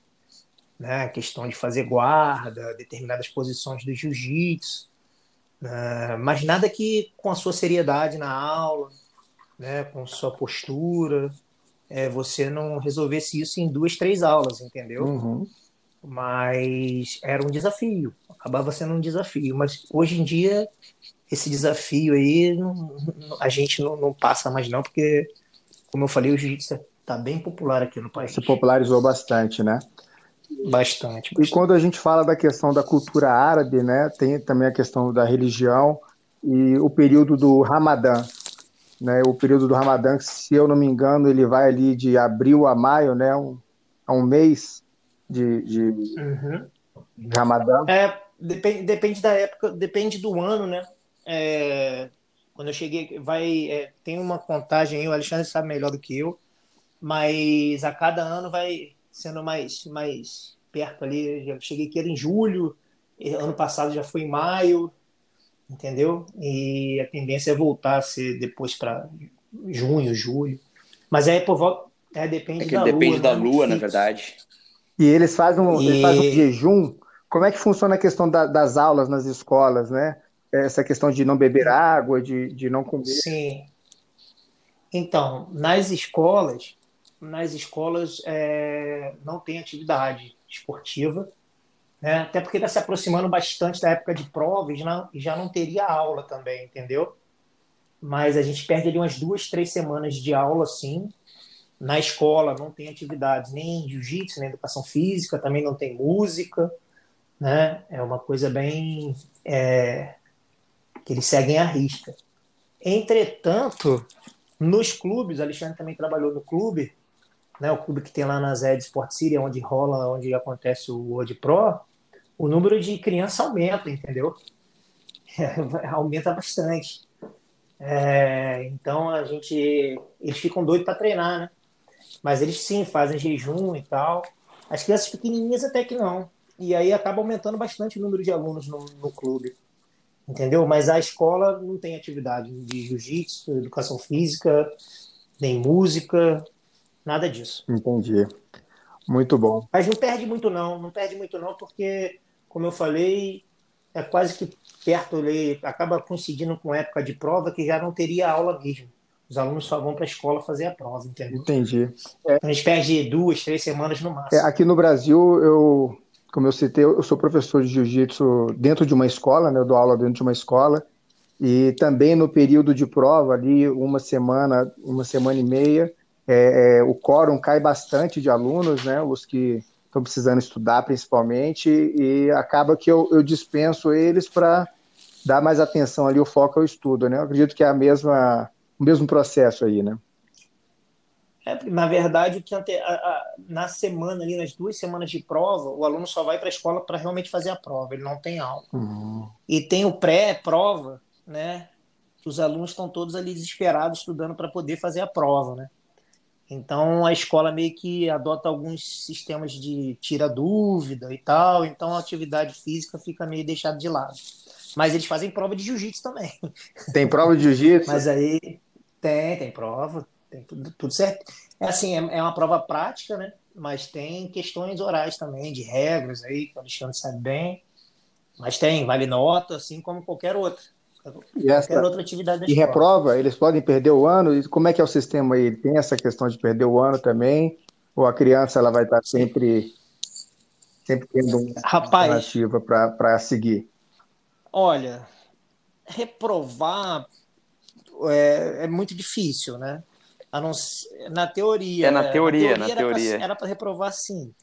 né? questão de fazer guarda, determinadas posições do jiu-jitsu, né? mas nada que com a sua seriedade na aula, né? com sua postura, é, você não resolvesse isso em duas, três aulas, entendeu? Uhum. Mas era um desafio, acabava sendo um desafio. Mas hoje em dia, esse desafio aí, não, a gente não, não passa mais não, porque, como eu falei, o jiu-jitsu está bem popular aqui no país. Se popularizou bastante, né? Bastante, bastante. E quando a gente fala da questão da cultura árabe, né, tem também a questão da religião e o período do Ramadã. Né, o período do Ramadã, se eu não me engano, ele vai ali de abril a maio, né, um, a um mês de, de, uhum. Ramadã. É, depende, depende da época, depende do ano, né? É, quando eu cheguei, vai é, tem uma contagem aí, o Alexandre sabe melhor do que eu, mas a cada ano vai sendo mais, mais perto ali. Já cheguei aqui era em julho, ano passado já foi em maio, entendeu? E a tendência é voltar a ser depois para junho, julho. Mas aí por volta. É, depende é que da depende lua, da né? lua, na verdade. E eles fazem um, e... eles fazem um jejum. Como é que funciona a questão da, das aulas nas escolas, né? Essa questão de não beber água, de, de não comer. Sim. Então, nas escolas, nas escolas é, não tem atividade esportiva, né? até porque está se aproximando bastante da época de provas não, e já não teria aula também, entendeu? Mas a gente perde ali umas duas, três semanas de aula, sim. Na escola não tem atividades nem jiu-jitsu, nem educação física, também não tem música, né? É uma coisa bem é, que eles seguem à risca. Entretanto, nos clubes, Alexandre também trabalhou no clube, né, o clube que tem lá na Zed Sport City, onde rola, onde acontece o World Pro, o número de crianças aumenta, entendeu? É, aumenta bastante. É, então a gente, eles ficam doidos para treinar, né? Mas eles sim fazem jejum e tal. As crianças pequenininhas até que não. E aí acaba aumentando bastante o número de alunos no, no clube. Entendeu? Mas a escola não tem atividade de jiu-jitsu, educação física, nem música, Nada disso. Entendi. Muito bom. Mas não perde muito não, não perde muito não, porque, como eu falei, é quase que perto ali, acaba coincidindo com época de prova que já não teria aula mesmo. Os alunos só vão para a escola fazer a prova, entendeu? Entendi. É, a gente perde duas, três semanas no máximo. É, aqui no Brasil, eu, como eu citei, eu sou professor de jiu-jitsu dentro de uma escola, né? Eu dou aula dentro de uma escola. E também no período de prova, ali, uma semana, uma semana e meia, é, é, o quórum cai bastante de alunos, né, os que estão precisando estudar principalmente, e acaba que eu, eu dispenso eles para dar mais atenção ali, o foco ao estudo, né? Eu acredito que é a mesma, o mesmo processo aí, né? É, na verdade, que ante... a, a, na semana ali, nas duas semanas de prova, o aluno só vai para a escola para realmente fazer a prova, ele não tem aula. Uhum. E tem o pré-prova, né? Os alunos estão todos ali desesperados estudando para poder fazer a prova, né? Então a escola meio que adota alguns sistemas de tira dúvida e tal, então a atividade física fica meio deixada de lado. Mas eles fazem prova de jiu-jitsu também. Tem prova de jiu-jitsu? Mas aí tem, tem prova, tem tudo, tudo certo. É assim, é, é uma prova prática, né? mas tem questões orais também, de regras aí, que o Alexandre sabe bem. Mas tem, vale nota, assim como qualquer outra. E essa, qualquer outra atividade da E reprova, eles podem perder o ano? E como é que é o sistema aí? Tem essa questão de perder o ano também? Ou a criança ela vai estar sempre, sempre tendo uma Rapaz, alternativa para seguir? Olha, reprovar é, é muito difícil, né? Não, na teoria. É na teoria, na teoria. Era para reprovar sim.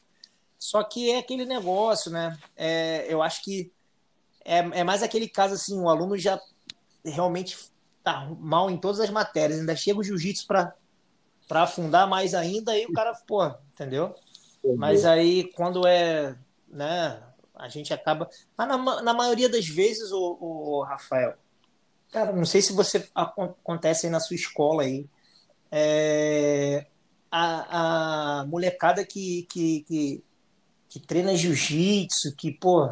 Só que é aquele negócio, né? É, eu acho que é, é mais aquele caso assim, o aluno já realmente tá mal em todas as matérias, ainda chega o jiu-jitsu para afundar mais ainda, aí o cara, pô, entendeu? Mas aí quando é, né, a gente acaba. Mas na, na maioria das vezes, o, o Rafael, cara, não sei se você acontece aí na sua escola aí. É, a, a molecada que, que, que, que treina jiu-jitsu, que, pô,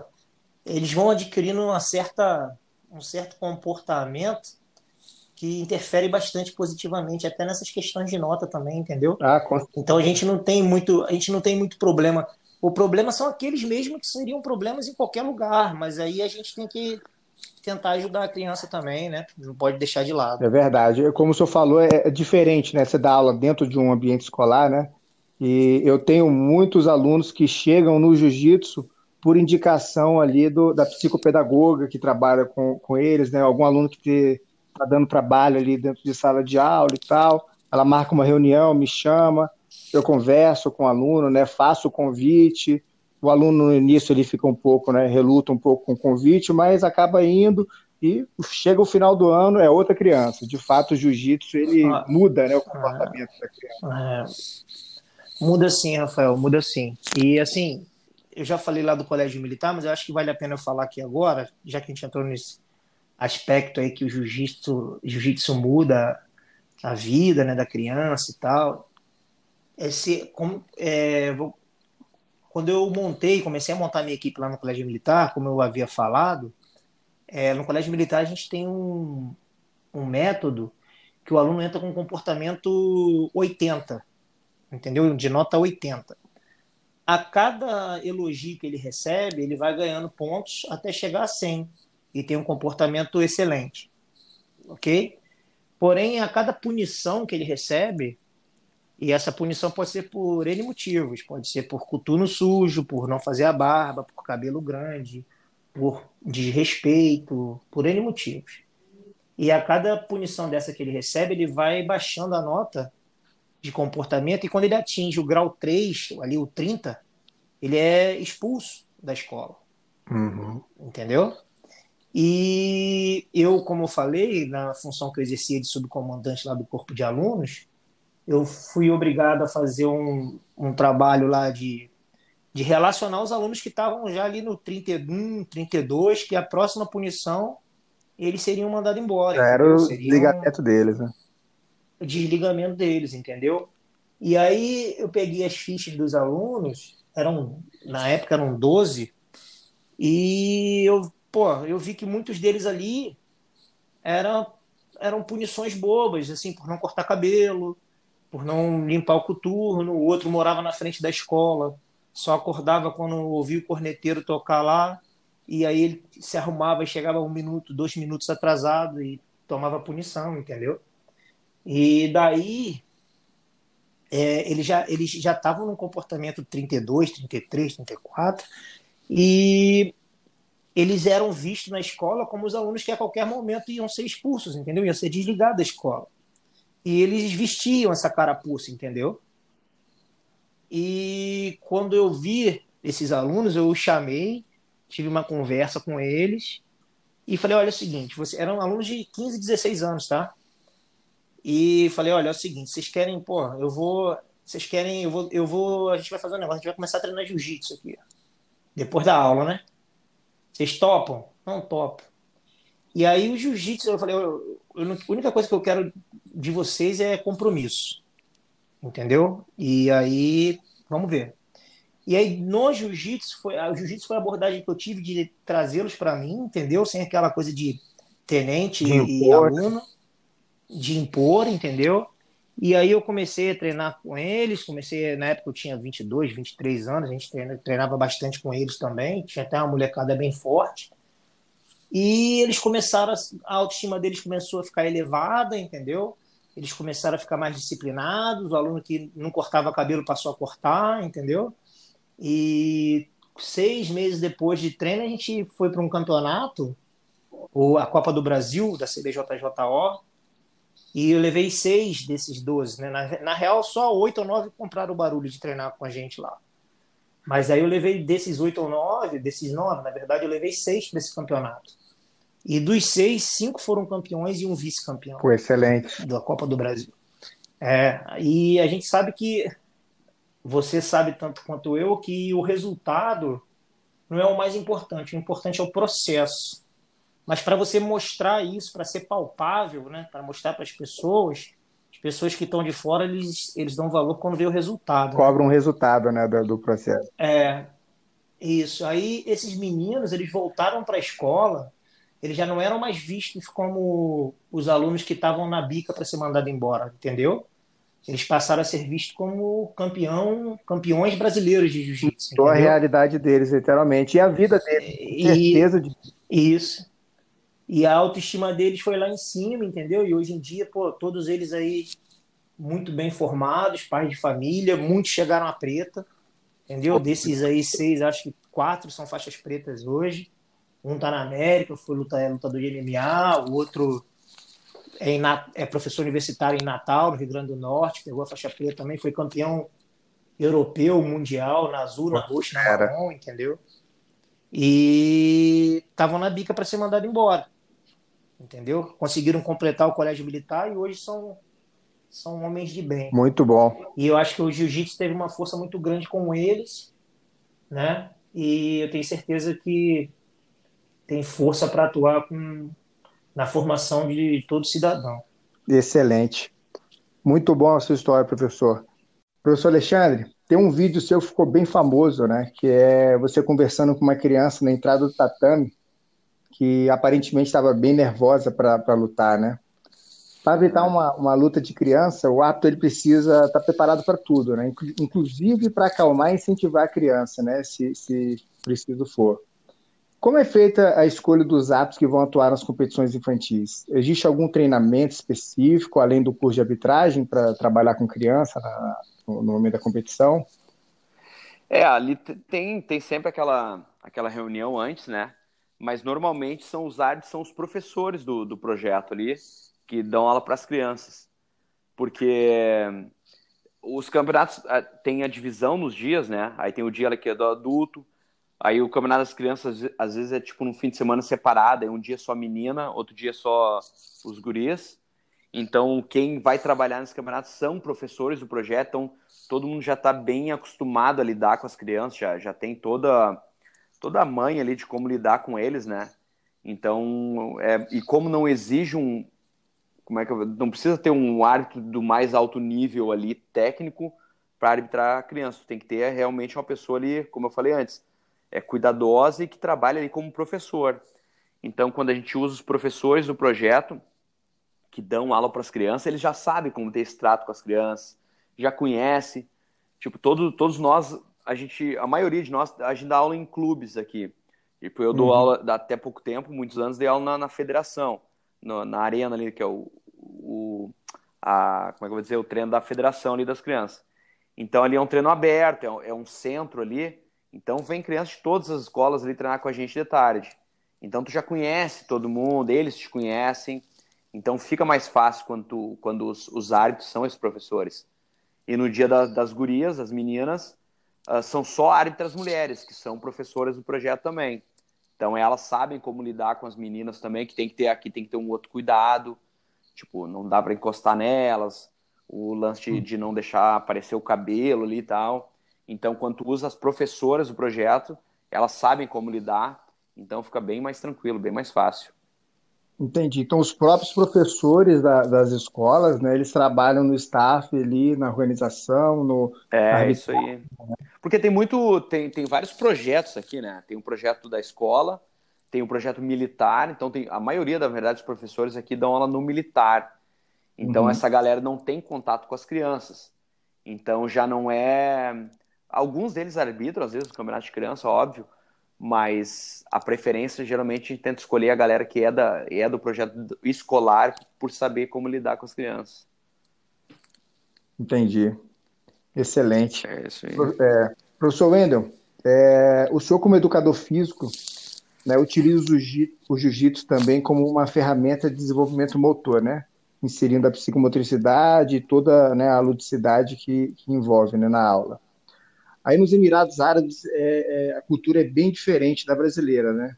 eles vão adquirindo uma certa, um certo comportamento que interfere bastante positivamente até nessas questões de nota também, entendeu? Ah, com... Então a gente não tem muito, a gente não tem muito problema. O problema são aqueles mesmo que seriam problemas em qualquer lugar, mas aí a gente tem que tentar ajudar a criança também, né? Não pode deixar de lado. É verdade. Como o senhor falou, é, é diferente, né? Você dá aula dentro de um ambiente escolar, né? E eu tenho muitos alunos que chegam no jiu-jitsu por indicação ali do, da psicopedagoga que trabalha com, com eles, né? Algum aluno que está dando trabalho ali dentro de sala de aula e tal. Ela marca uma reunião, me chama, eu converso com o aluno, né? Faço o convite. O aluno no início ele fica um pouco, né? Reluta um pouco com o convite, mas acaba indo e chega o final do ano é outra criança. De fato, o jiu-jitsu ele ah, muda, né? O comportamento é, da criança. É, muda sim, Rafael, muda sim. E assim, eu já falei lá do colégio militar, mas eu acho que vale a pena eu falar aqui agora, já que a gente entrou nesse aspecto aí que o jiu-jitsu jiu muda a vida né, da criança e tal. Esse, como, é, vou, quando eu montei, comecei a montar minha equipe lá no colégio militar, como eu havia falado, é, no colégio militar a gente tem um, um método que o aluno entra com um comportamento 80, entendeu? De nota 80 a cada elogio que ele recebe, ele vai ganhando pontos até chegar a 100 e tem um comportamento excelente. Ok? Porém, a cada punição que ele recebe, e essa punição pode ser por N motivos, pode ser por coturno sujo, por não fazer a barba, por cabelo grande, por desrespeito, por N motivos. E a cada punição dessa que ele recebe, ele vai baixando a nota de comportamento, e quando ele atinge o grau 3, ali o 30, ele é expulso da escola. Uhum. Entendeu? E eu, como eu falei, na função que eu exercia de subcomandante lá do corpo de alunos, eu fui obrigado a fazer um, um trabalho lá de, de relacionar os alunos que estavam já ali no 31, 32, que a próxima punição eles seriam mandados embora. Era o desligamento deles, né? desligamento deles, entendeu? E aí eu peguei as fichas dos alunos, eram na época eram 12, e eu, pô, eu vi que muitos deles ali eram eram punições bobas, assim, por não cortar cabelo, por não limpar o coturno, o outro morava na frente da escola, só acordava quando ouvia o corneteiro tocar lá, e aí ele se arrumava e chegava um minuto, dois minutos atrasado e tomava punição, entendeu? E daí é, eles já eles já estavam num comportamento 32, 33, 34 e eles eram vistos na escola como os alunos que a qualquer momento iam ser expulsos, entendeu? Iam ser desligados da escola. E eles vestiam essa carapuça, entendeu? E quando eu vi esses alunos, eu os chamei, tive uma conversa com eles e falei: olha, é o seguinte, você eram alunos de 15, 16 anos, tá? E falei, olha, é o seguinte, vocês querem, pô, eu vou, vocês querem, eu vou, eu vou, a gente vai fazer um negócio, a gente vai começar a treinar jiu-jitsu aqui, depois da aula, né? Vocês topam? Não topo. E aí o jiu-jitsu, eu falei, eu, eu, a única coisa que eu quero de vocês é compromisso, entendeu? E aí, vamos ver. E aí no jiu-jitsu foi, o jiu-jitsu foi a abordagem que eu tive de trazê-los para mim, entendeu? Sem aquela coisa de tenente de e aluno de impor, entendeu? E aí eu comecei a treinar com eles, comecei, na época eu tinha 22, 23 anos, a gente treinava bastante com eles também, tinha até uma molecada bem forte. E eles começaram, a autoestima deles começou a ficar elevada, entendeu? Eles começaram a ficar mais disciplinados, o aluno que não cortava cabelo passou a cortar, entendeu? E seis meses depois de treino, a gente foi para um campeonato, ou a Copa do Brasil, da CBJJO, e eu levei seis desses doze. Né? Na, na real, só oito ou nove compraram o barulho de treinar com a gente lá. Mas aí eu levei desses oito ou nove, desses nove, na verdade, eu levei seis para esse campeonato. E dos seis, cinco foram campeões e um vice-campeão. Foi excelente. Da Copa do Brasil. É, e a gente sabe que você sabe tanto quanto eu que o resultado não é o mais importante. O importante é o processo. Mas para você mostrar isso, para ser palpável, né, para mostrar para as pessoas, as pessoas que estão de fora, eles, eles dão valor quando vê o resultado. Né? Cobram um resultado né, do, do processo. É, isso. Aí esses meninos, eles voltaram para a escola, eles já não eram mais vistos como os alunos que estavam na bica para ser mandado embora, entendeu? Eles passaram a ser vistos como campeão, campeões brasileiros de jiu-jitsu. A realidade deles, literalmente. E a vida deles, e, certeza de. Isso. E a autoestima deles foi lá em cima, entendeu? E hoje em dia, pô, todos eles aí muito bem formados, pais de família, muitos chegaram a preta, entendeu? Desses aí, seis, acho que quatro são faixas pretas hoje. Um tá na América, foi lutador de MMA, o outro é, é professor universitário em Natal, no Rio Grande do Norte, pegou a faixa preta também, foi campeão europeu, mundial, na azul, na roxa, na marrom, entendeu? E estavam na bica para ser mandado embora, entendeu? Conseguiram completar o colégio militar e hoje são são homens de bem. Muito bom. E eu acho que o jiu-jitsu teve uma força muito grande com eles, né? E eu tenho certeza que tem força para atuar com na formação de todo cidadão. Excelente. Muito bom a sua história, professor. Professor Alexandre, tem um vídeo seu que ficou bem famoso, né? Que é você conversando com uma criança na entrada do tatame, que aparentemente estava bem nervosa para lutar, né? Para evitar uma, uma luta de criança, o árbitro ele precisa estar tá preparado para tudo, né? Inclusive para acalmar e incentivar a criança, né? Se, se preciso for. Como é feita a escolha dos apps que vão atuar nas competições infantis? Existe algum treinamento específico, além do curso de arbitragem, para trabalhar com criança na, no, momento da competição? É, ali tem, tem sempre aquela, aquela reunião antes, né? Mas normalmente são os árbitros, são os professores do, do projeto ali que dão aula para as crianças. Porque os campeonatos têm a divisão nos dias, né? Aí tem o dia que é do adulto, Aí o campeonato das crianças, às vezes, é tipo num fim de semana separado, é um dia só menina, outro dia só os gurias. Então, quem vai trabalhar nesse campeonato são professores do projeto, então todo mundo já está bem acostumado a lidar com as crianças, já, já tem toda, toda a mãe ali de como lidar com eles, né? Então, é, e como não exige um. Como é que eu, Não precisa ter um árbitro do mais alto nível ali, técnico, para arbitrar a criança. Tem que ter realmente uma pessoa ali, como eu falei antes, é, cuidadosa e que trabalha ali como professor. Então, quando a gente usa os professores do projeto, que dão aula para as crianças, eles já sabem como ter esse trato com as crianças, já conhece. Tipo, todo, todos nós, a gente, a maioria de nós, a gente dá aula em clubes aqui. Tipo, eu dou uhum. aula até pouco tempo, muitos anos, dei aula na, na federação, no, na arena ali, que é o, o a, como é que eu vou dizer, o treino da federação ali das crianças. Então ali é um treino aberto, é é um centro ali, então vem crianças de todas as escolas ali treinar com a gente de tarde. Então tu já conhece todo mundo, eles te conhecem. Então fica mais fácil quando, tu, quando os, os árbitros são esses professores. E no dia da, das gurias, as meninas, uh, são só árbitras mulheres, que são professoras do projeto também. Então elas sabem como lidar com as meninas também, que tem que ter aqui, tem que ter um outro cuidado. Tipo, não dá para encostar nelas. O lance de, de não deixar aparecer o cabelo ali e tal. Então, quando usa as professoras do projeto, elas sabem como lidar, então fica bem mais tranquilo, bem mais fácil. Entendi. Então, os próprios professores da, das escolas, né, eles trabalham no staff ali, na organização, no... É, isso aí. Porque tem muito, tem, tem vários projetos aqui, né? Tem um projeto da escola, tem um projeto militar, então tem a maioria, da verdade, dos professores aqui dão aula no militar. Então uhum. essa galera não tem contato com as crianças. Então já não é. Alguns deles arbitram, às vezes, o campeonato de criança, óbvio, mas a preferência geralmente a gente tenta escolher a galera que é, da, é do projeto escolar por saber como lidar com as crianças. Entendi. Excelente. É isso aí. É, professor Wendel, é, o senhor como educador físico né, utiliza o jiu-jitsu também como uma ferramenta de desenvolvimento motor, né? inserindo a psicomotricidade e toda né, a ludicidade que, que envolve né, na aula. Aí nos Emirados Árabes é, é, a cultura é bem diferente da brasileira, né?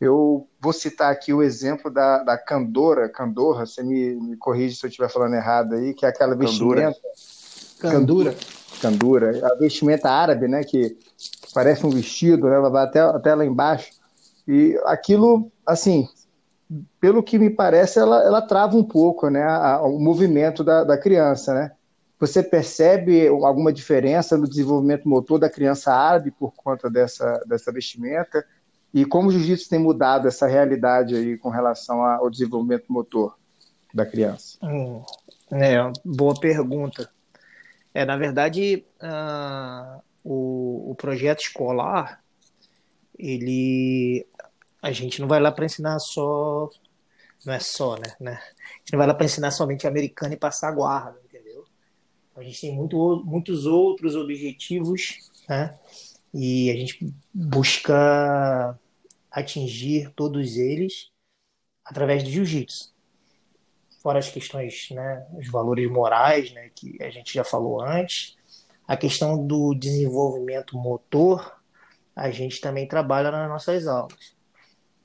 Eu vou citar aqui o exemplo da, da Candora, Candorra, você me, me corrige se eu estiver falando errado aí, que é aquela vestimenta... Candura. Candura. A vestimenta árabe, né, que, parece um vestido, né, vai até, até lá embaixo. E aquilo, assim, pelo que me parece, ela, ela trava um pouco né, a, o movimento da, da criança. Né? Você percebe alguma diferença no desenvolvimento motor da criança árabe por conta dessa, dessa vestimenta? E como o jiu-jitsu tem mudado essa realidade aí com relação ao desenvolvimento motor da criança? Hum, é, boa pergunta. É, na verdade, uh, o, o projeto escolar, ele a gente não vai lá para ensinar só. Não é só, né, né? A gente não vai lá para ensinar somente americano e passar guarda? A gente tem muito, muitos outros objetivos, né? E a gente busca atingir todos eles através do jiu-jitsu. Fora as questões, né, os valores morais, né, que a gente já falou antes, a questão do desenvolvimento motor, a gente também trabalha nas nossas aulas.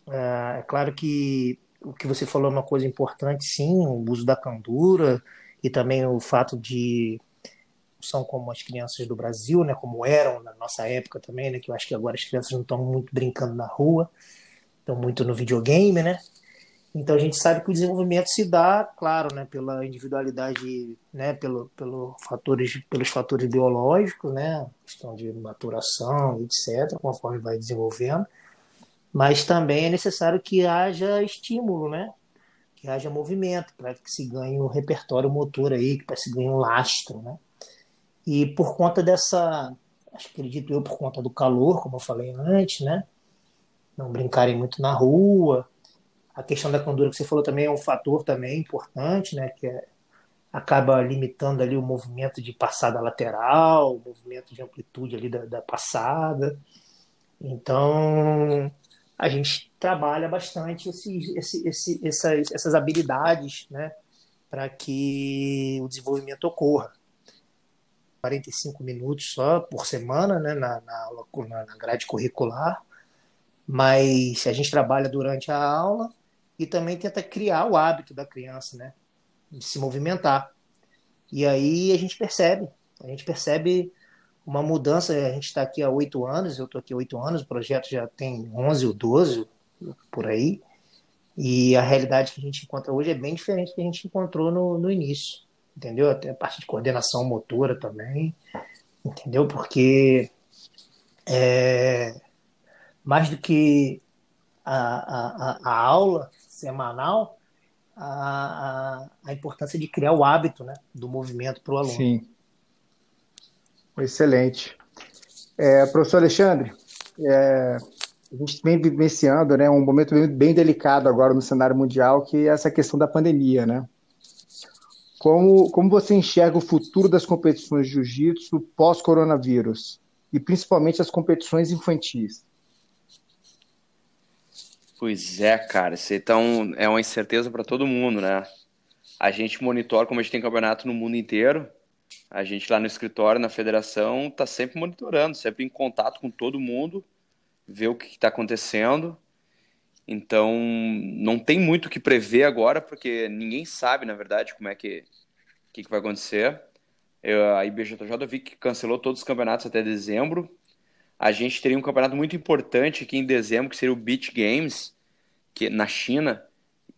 É, é claro que o que você falou é uma coisa importante, sim, o uso da candura e também o fato de são como as crianças do Brasil, né, como eram na nossa época também, né, que eu acho que agora as crianças não estão muito brincando na rua, estão muito no videogame, né? Então a gente sabe que o desenvolvimento se dá, claro, né, pela individualidade, né, pelo, pelo fatores, pelos fatores biológicos, né, questão de maturação, etc, conforme vai desenvolvendo mas também é necessário que haja estímulo, né? Que haja movimento, para que se ganhe um repertório motor aí, para se ganhe um lastro, né? E por conta dessa, que acredito eu, por conta do calor, como eu falei antes, né? Não brincarem muito na rua. A questão da candura que você falou também é um fator também importante, né? Que é, acaba limitando ali o movimento de passada lateral, o movimento de amplitude ali da, da passada. Então, a gente trabalha bastante esse, esse, esse, essas, essas habilidades né, para que o desenvolvimento ocorra. 45 minutos só por semana né, na, na, na grade curricular, mas a gente trabalha durante a aula e também tenta criar o hábito da criança né, de se movimentar. E aí a gente percebe, a gente percebe uma mudança. A gente está aqui há oito anos, eu estou aqui há oito anos, o projeto já tem 11 ou 12 por aí. E a realidade que a gente encontra hoje é bem diferente do que a gente encontrou no, no início, entendeu? Até a parte de coordenação motora também, entendeu? Porque é, mais do que a, a, a aula semanal, a, a, a, importância de criar o hábito né, do movimento para o aluno. Sim. Excelente. É, professor Alexandre, é, a gente vem vivenciando né, um momento bem, bem, delicado agora no cenário mundial, que é essa questão da pandemia. Né? Como, como você enxerga o futuro das competições de jiu-jitsu pós-coronavírus? E principalmente as competições infantis? Pois é, cara. Então é uma incerteza para todo mundo, né? A gente monitora, como a gente tem campeonato no mundo inteiro, a gente lá no escritório, na federação, está sempre monitorando, sempre em contato com todo mundo, ver o que está acontecendo. Então, não tem muito o que prever agora, porque ninguém sabe, na verdade, como é que, que, que vai acontecer. Eu, a IBJJ eu vi que cancelou todos os campeonatos até dezembro. A gente teria um campeonato muito importante aqui em dezembro, que seria o Beach Games, que na China,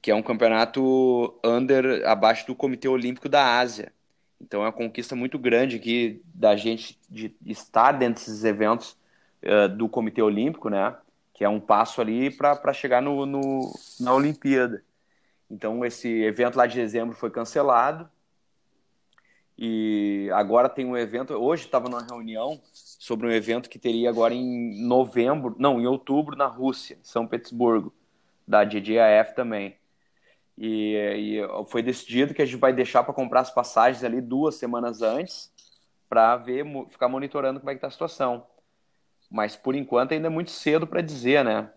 que é um campeonato under abaixo do Comitê Olímpico da Ásia. Então é uma conquista muito grande aqui da gente de estar dentro desses eventos uh, do Comitê Olímpico, né? Que é um passo ali para chegar no, no, na Olimpíada. Então esse evento lá de dezembro foi cancelado. E agora tem um evento. Hoje estava numa reunião sobre um evento que teria agora em novembro, não, em outubro na Rússia, São Petersburgo, da DJAF também. E, e foi decidido que a gente vai deixar para comprar as passagens ali duas semanas antes para ver, ficar monitorando como é que tá a situação. Mas por enquanto ainda é muito cedo para dizer, né?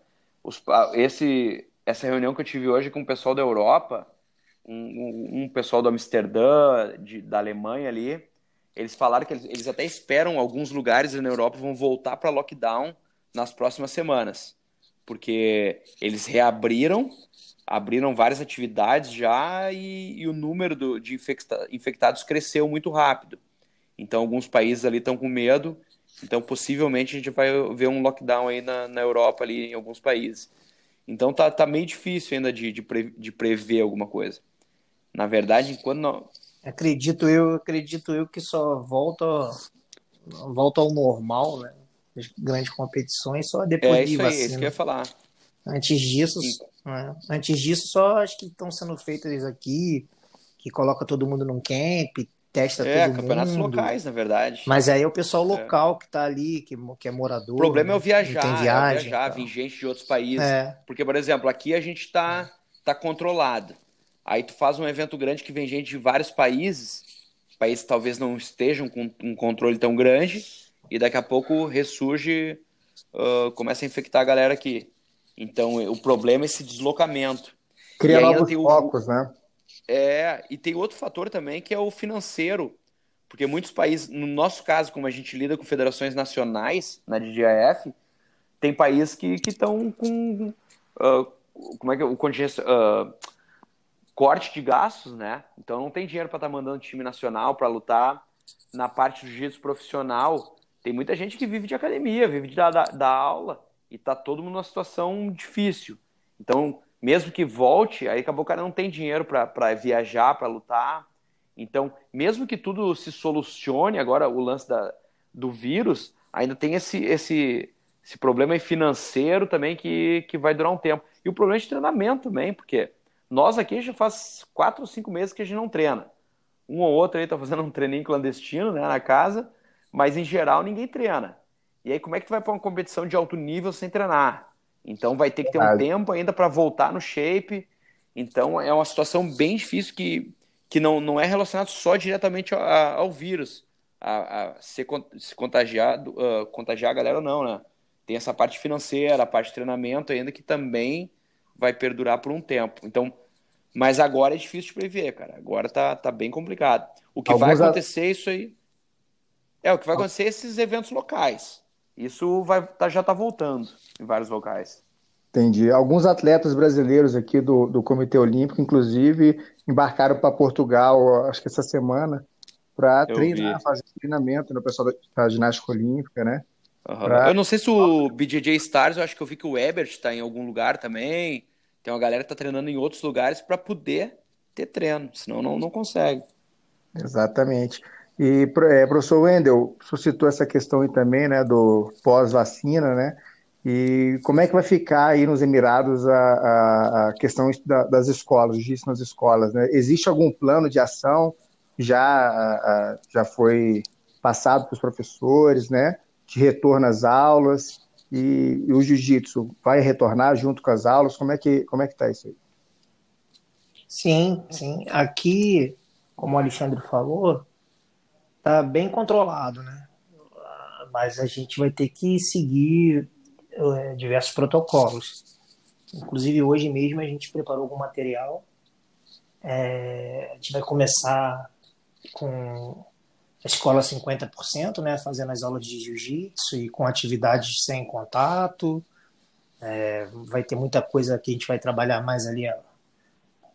Os, esse, essa reunião que eu tive hoje com o pessoal da Europa, um, um pessoal do Amsterdã, de, da Alemanha ali, eles falaram que eles, eles até esperam alguns lugares na Europa vão voltar para lockdown nas próximas semanas, porque eles reabriram, abriram várias atividades já e, e o número do, de infecta, infectados cresceu muito rápido. Então, alguns países ali estão com medo. Então, possivelmente, a gente vai ver um lockdown aí na, na Europa, ali em alguns países. Então, tá, tá meio difícil ainda de, de, pre, de prever alguma coisa. Na verdade, enquanto não... Acredito eu, acredito eu que só volta, volta ao normal, né? As grandes competições só depois é, de isso vacina. Aí, é isso que eu ia falar. Antes disso, né? antes disso, só acho que estão sendo feitas aqui, que coloca todo mundo num camp, testa é, todo campeonatos mundo. locais, na verdade. Mas aí é o pessoal local é. que tá ali, que, que é morador. O problema é o viajar, tem viagem, é viajar, vir gente de outros países. É. Porque, por exemplo, aqui a gente tá, tá controlado. Aí tu faz um evento grande que vem gente de vários países, países que talvez não estejam com um controle tão grande, e daqui a pouco ressurge, uh, começa a infectar a galera aqui. Então, o problema é esse deslocamento. Cria novos focos, o... né? É, e tem outro fator também que é o financeiro. Porque muitos países, no nosso caso, como a gente lida com federações nacionais na DGAF, tem países que estão com. Uh, como é que é? O uh, corte de gastos, né? Então não tem dinheiro para estar tá mandando time nacional para lutar. Na parte do jiu-jitsu profissional, tem muita gente que vive de academia, vive de, da, da aula e tá todo mundo numa situação difícil. Então, mesmo que volte, aí acabou o cara não tem dinheiro para viajar, para lutar. Então, mesmo que tudo se solucione, agora o lance da, do vírus, ainda tem esse, esse, esse problema financeiro também que, que vai durar um tempo. E o problema de treinamento também, porque nós aqui já faz quatro ou cinco meses que a gente não treina. Um ou outro aí tá fazendo um treininho clandestino né, na casa, mas em geral ninguém treina. E aí, como é que tu vai para uma competição de alto nível sem treinar? Então vai ter que ter um tempo ainda para voltar no shape. Então é uma situação bem difícil que, que não, não é relacionado só diretamente ao, ao vírus, a, a ser, se contagiado, uh, contagiar a galera ou não, né? Tem essa parte financeira, a parte de treinamento ainda que também vai perdurar por um tempo. Então, mas agora é difícil de prever, cara. Agora tá, tá bem complicado. O que Alguns vai acontecer a... isso aí é o que vai acontecer esses eventos locais. Isso vai, tá, já está voltando em vários locais. Entendi. Alguns atletas brasileiros aqui do, do Comitê Olímpico, inclusive, embarcaram para Portugal, acho que essa semana, para treinar, vi. fazer treinamento no pessoal da ginástica olímpica, né? Uhum. Pra... Eu não sei se o BJJ Stars, eu acho que eu vi que o Ebert está em algum lugar também. Tem uma galera que está treinando em outros lugares para poder ter treino, senão não, não consegue. Exatamente. E, é, professor Wendel, suscitou essa questão aí também, né, do pós-vacina, né? E como é que vai ficar aí nos Emirados a, a, a questão da, das escolas, o nas escolas, né? Existe algum plano de ação já a, já foi passado para os professores, né? De retorno às aulas e, e o jiu-jitsu vai retornar junto com as aulas? Como é que como é que está isso aí? Sim, sim. Aqui, como o Alexandre falou, tá bem controlado, né? Mas a gente vai ter que seguir é, diversos protocolos. Inclusive hoje mesmo a gente preparou algum material. É, a gente vai começar com a escola 50%, né, fazendo as aulas de jiu-jitsu e com atividades sem contato. É, vai ter muita coisa que a gente vai trabalhar mais ali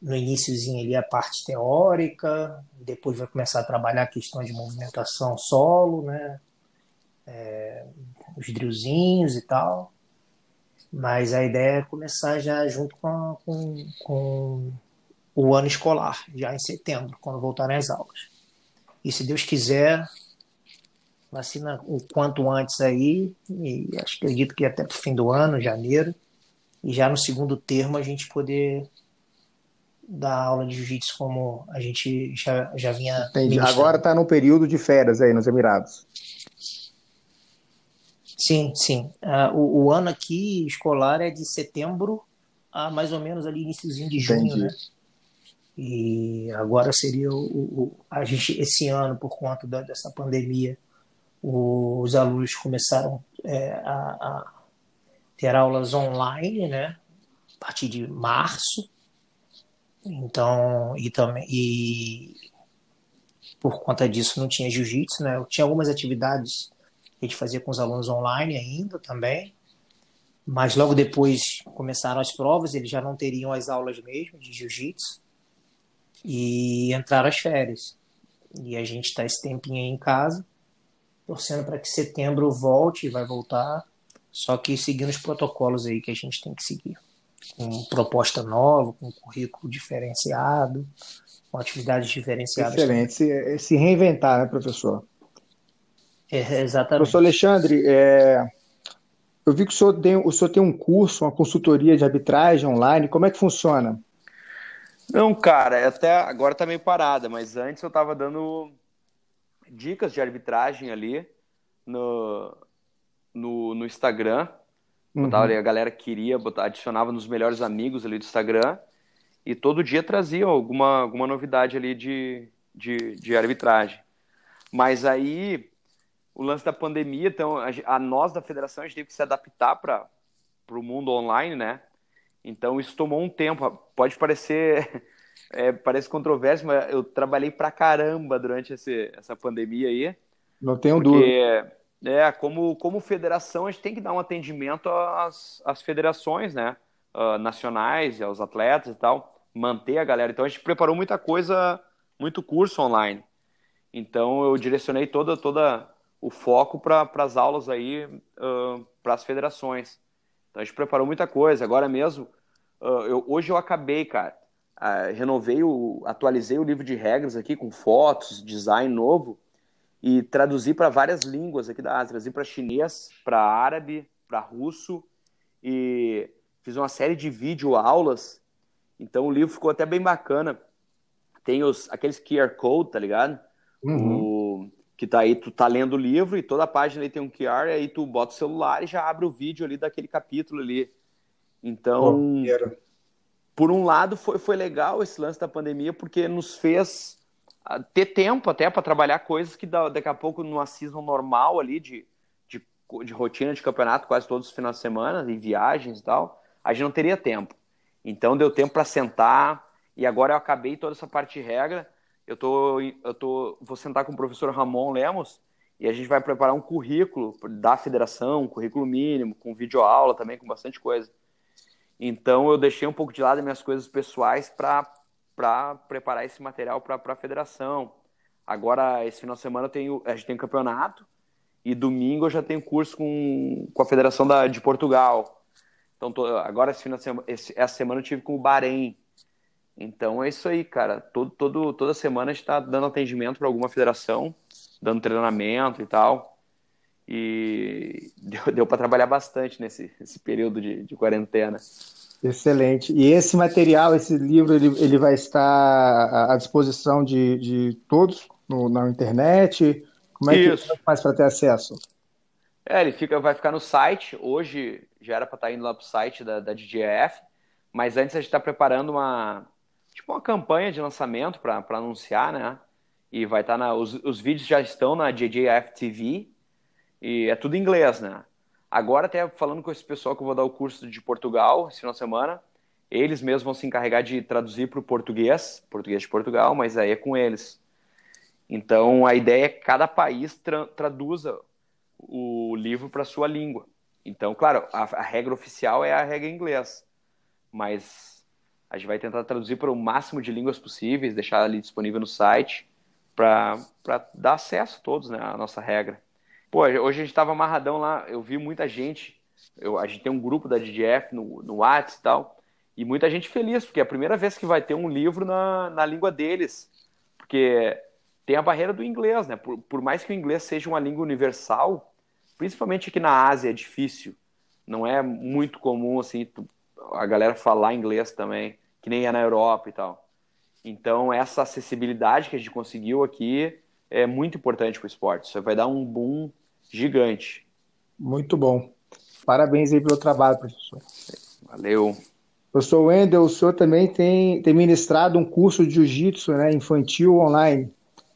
no iníciozinho ali a parte teórica, depois vai começar a trabalhar a questão de movimentação solo, né? É, os drillzinhos e tal. Mas a ideia é começar já junto com, a, com, com o ano escolar, já em setembro, quando voltarem as aulas. E se Deus quiser, vacina o quanto antes aí, e acho acredito que até para o fim do ano, janeiro, e já no segundo termo a gente poder dar aula de jiu-jitsu como a gente já, já vinha. Entendi. Agora está no período de férias aí nos Emirados. Sim, sim. Uh, o, o, ano aqui escolar é de setembro a mais ou menos ali iníciozinho de junho, Entendi. né? E agora seria o, o, a gente esse ano por conta da, dessa pandemia, os alunos começaram é, a, a ter aulas online, né? A partir de março. Então, e também e por conta disso não tinha jiu-jitsu, né? Eu tinha algumas atividades que a gente fazia com os alunos online ainda também. Mas logo depois começaram as provas, eles já não teriam as aulas mesmo de jiu-jitsu. E entraram as férias. E a gente está esse tempinho aí em casa, torcendo para que setembro volte, vai voltar, só que seguindo os protocolos aí que a gente tem que seguir. Com proposta nova, com currículo diferenciado, com atividades diferenciadas. Excelente, se, se reinventar, né, professor? É, exatamente. Professor Alexandre, é, eu vi que o senhor, tem, o senhor tem um curso, uma consultoria de arbitragem online. Como é que funciona? Não, cara, até agora tá meio parada, mas antes eu tava dando dicas de arbitragem ali no, no, no Instagram. Uhum. ali, a galera queria, botar, adicionava nos melhores amigos ali do Instagram. E todo dia trazia alguma, alguma novidade ali de, de, de arbitragem. Mas aí o lance da pandemia, então a, a nós da federação a gente teve que se adaptar para o mundo online, né? Então isso tomou um tempo. Pode parecer é, parece controverso, mas eu trabalhei pra caramba durante esse, essa pandemia aí. Não tenho porque, dúvida. É, como, como federação, a gente tem que dar um atendimento às, às federações, né? Uh, nacionais, aos atletas e tal, manter a galera. Então a gente preparou muita coisa, muito curso online. Então eu direcionei toda, toda o foco para as aulas aí, uh, para as federações. Então a gente preparou muita coisa. Agora mesmo, uh, eu, hoje eu acabei, cara. Renovei, o, atualizei o livro de regras aqui com fotos, design novo e traduzi para várias línguas aqui da Ásia. Traduzi para chinês, para árabe, para russo e fiz uma série de vídeo aulas. Então o livro ficou até bem bacana. Tem os aqueles QR code, tá ligado? Uhum. O, que tá aí, tu tá lendo o livro e toda a página ali tem um QR, aí tu bota o celular e já abre o vídeo ali daquele capítulo ali. Então, por um lado, foi, foi legal esse lance da pandemia, porque nos fez ter tempo até para trabalhar coisas que daqui a pouco numa season normal ali de, de, de rotina de campeonato, quase todos os finais de semana, e viagens e tal, a gente não teria tempo. Então deu tempo para sentar, e agora eu acabei toda essa parte de regra, eu tô, eu tô, vou sentar com o professor Ramon Lemos e a gente vai preparar um currículo da federação, um currículo mínimo, com videoaula também, com bastante coisa. Então eu deixei um pouco de lado as minhas coisas pessoais para preparar esse material para a federação. Agora, esse final de semana, tenho, a gente tem um campeonato e domingo eu já tenho curso com, com a Federação da, de Portugal. Então, tô, agora, esse final de semana, esse, essa semana eu tive com o Bahrein. Então é isso aí, cara. Todo, todo, toda semana a gente está dando atendimento para alguma federação, dando treinamento e tal. E deu, deu para trabalhar bastante nesse, nesse período de, de quarentena. Excelente. E esse material, esse livro, ele, ele vai estar à disposição de, de todos no, na internet? Como é Isso. que faz para ter acesso? É, ele fica, vai ficar no site. Hoje já era para estar tá indo lá para o site da, da DGF, mas antes a gente está preparando uma, tipo uma campanha de lançamento para anunciar, né? E vai estar tá na. Os, os vídeos já estão na JJF TV e é tudo em inglês, né? Agora, até falando com esse pessoal que eu vou dar o curso de Portugal esse final de semana, eles mesmos vão se encarregar de traduzir para o português, português de Portugal, mas aí é com eles. Então, a ideia é que cada país tra traduza o livro para sua língua. Então, claro, a, a regra oficial é a regra em inglês, mas a gente vai tentar traduzir para o máximo de línguas possíveis, deixar ali disponível no site para dar acesso a todos, né, à nossa regra. Pô, hoje a gente estava amarradão lá, eu vi muita gente, eu, a gente tem um grupo da DGF no, no WhatsApp e tal, e muita gente feliz, porque é a primeira vez que vai ter um livro na, na língua deles, porque tem a barreira do inglês, né? Por, por mais que o inglês seja uma língua universal, principalmente aqui na Ásia é difícil, não é muito comum assim a galera falar inglês também que nem é na Europa e tal. Então, essa acessibilidade que a gente conseguiu aqui é muito importante para o esporte. Isso vai dar um boom gigante. Muito bom. Parabéns aí pelo trabalho, professor. Valeu. Professor Wendel, o senhor também tem, tem ministrado um curso de jiu-jitsu né, infantil online.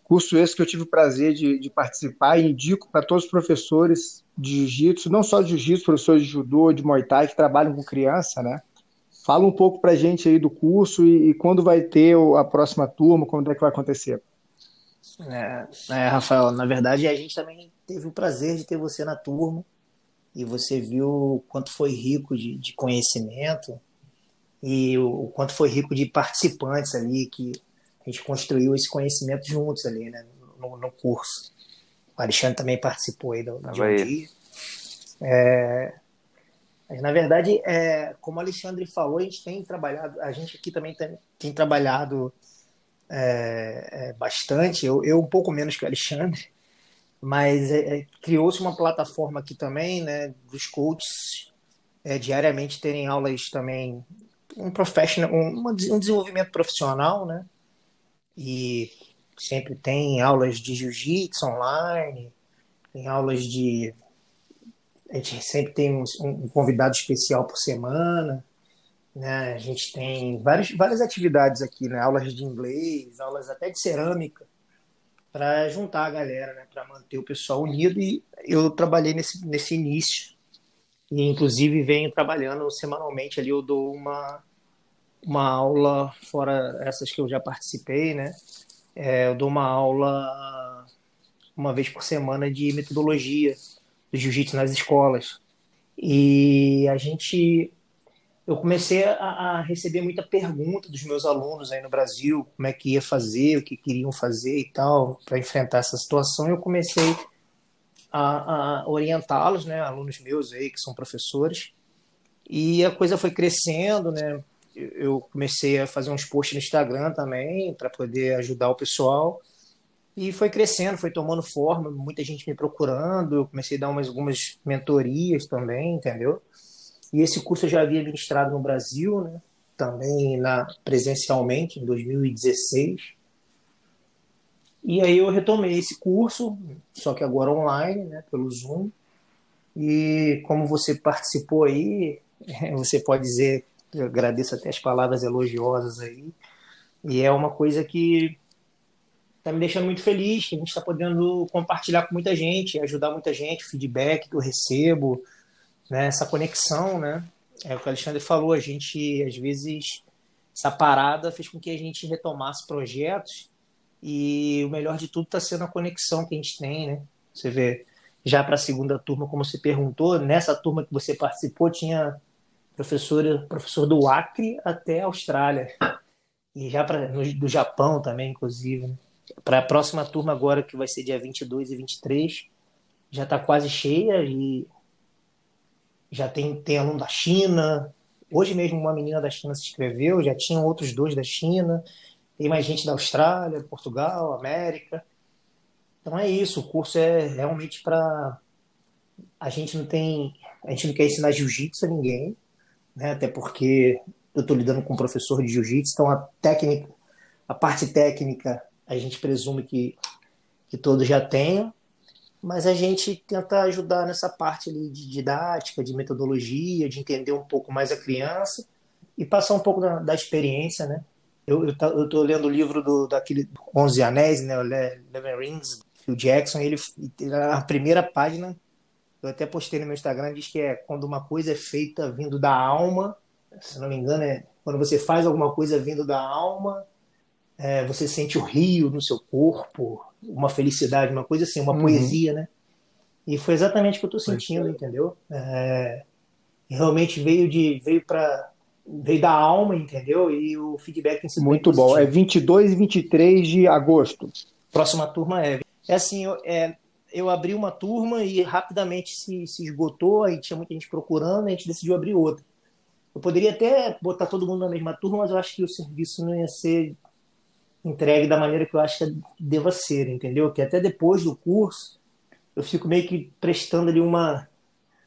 Curso esse que eu tive o prazer de, de participar e indico para todos os professores de jiu-jitsu, não só de jiu-jitsu, professores de judô, de muay thai, que trabalham com criança, né? Fala um pouco para a gente aí do curso e, e, quando vai ter a próxima turma, quando é que vai acontecer. É, é, Rafael, na verdade a gente também teve o prazer de ter você na turma e você viu o quanto foi rico de, de conhecimento e o, o, quanto foi rico de participantes ali que a gente construiu esse conhecimento juntos ali, né, no, no curso. O Alexandre também participou aí do, de um dia. É, mas, na verdade, é, como o Alexandre falou, a gente tem trabalhado, a gente aqui também tem, tem trabalhado é, é, bastante, eu, eu, um pouco menos que o Alexandre, mas é, é, criou-se uma plataforma aqui também, né, dos coaches é, diariamente terem aulas também, um professional, um, um desenvolvimento profissional, né, e sempre tem aulas de jiu-jitsu online, tem aulas de a gente sempre tem um, um, convidado especial por semana, né? A gente tem várias, várias atividades aqui, né? Aulas de inglês, aulas até de cerâmica, para juntar a galera, né? Para manter o pessoal unido. E eu trabalhei nesse, nesse início. E, inclusive, venho trabalhando semanalmente ali. Eu dou uma, uma aula, fora essas que eu já participei, né? É, eu dou uma aula uma vez por semana de metodologia do jiu-jitsu nas escolas. E a gente eu comecei a, a, receber muita pergunta dos meus alunos aí no Brasil, como é que ia fazer, o que queriam fazer e tal, para enfrentar essa situação. Eu comecei a, a orientá-los, né, alunos meus aí que são professores, e a coisa foi crescendo, né? Eu comecei a fazer uns posts no Instagram também para poder ajudar o pessoal. E foi crescendo, foi tomando forma, muita gente me procurando, eu comecei a dar umas, algumas mentorias também, entendeu? E esse curso eu já havia ministrado no Brasil, né? também na, presencialmente, em 2016. E aí eu retomei esse curso, só que agora online, né, pelo Zoom. E como você participou aí, você pode dizer, eu agradeço até as palavras elogiosas aí. E é uma coisa que está me deixando muito feliz, que a gente está podendo compartilhar com muita gente, ajudar muita gente, feedback que eu recebo, né, essa conexão, né? É o que o Alexandre falou, a gente, às vezes, essa parada fez com que a gente retomasse projetos e o melhor de tudo está sendo a conexão que a gente tem, né? Você vê, já para a segunda turma, como você perguntou, nessa turma que você participou, tinha professor, professor do Acre até a Austrália. E já no, do Japão também, inclusive. Né? Para a próxima turma agora, que vai ser dia 22 e 23, já está quase cheia e já tem, tem aluno da China. Hoje mesmo uma menina da China se inscreveu, já tinham outros dois da China, tem mais gente da Austrália, Portugal, América. Então é isso, o curso é realmente para a gente não tem, a gente não quer ensinar jiu-jitsu a ninguém, né? Até porque eu estou lidando com um professor de jiu-jitsu, então a técnica, a parte técnica a gente presume que, que todos já tenham, mas a gente tenta ajudar nessa parte ali de didática, de metodologia, de entender um pouco mais a criança e passar um pouco da, da experiência, né? Eu estou lendo o livro do, daquele Onze Anéis, né? Eleven Rings, Phil Jackson, ele, a primeira página, eu até postei no meu Instagram, diz que é quando uma coisa é feita vindo da alma, se não me engano, é quando você faz alguma coisa vindo da alma, é, você sente o rio no seu corpo, uma felicidade, uma coisa assim, uma uhum. poesia, né? E foi exatamente o que eu estou sentindo, entendeu? É, realmente veio de veio para veio da alma, entendeu? E o feedback tem sido muito bom. É 22 e 23 de agosto. Próxima turma é. É assim, eu, é, eu abri uma turma e rapidamente se, se esgotou, aí tinha muita gente procurando, a gente decidiu abrir outra. Eu poderia até botar todo mundo na mesma turma, mas eu acho que o serviço não ia ser entregue da maneira que eu acho que deva ser, entendeu? Que até depois do curso eu fico meio que prestando ali uma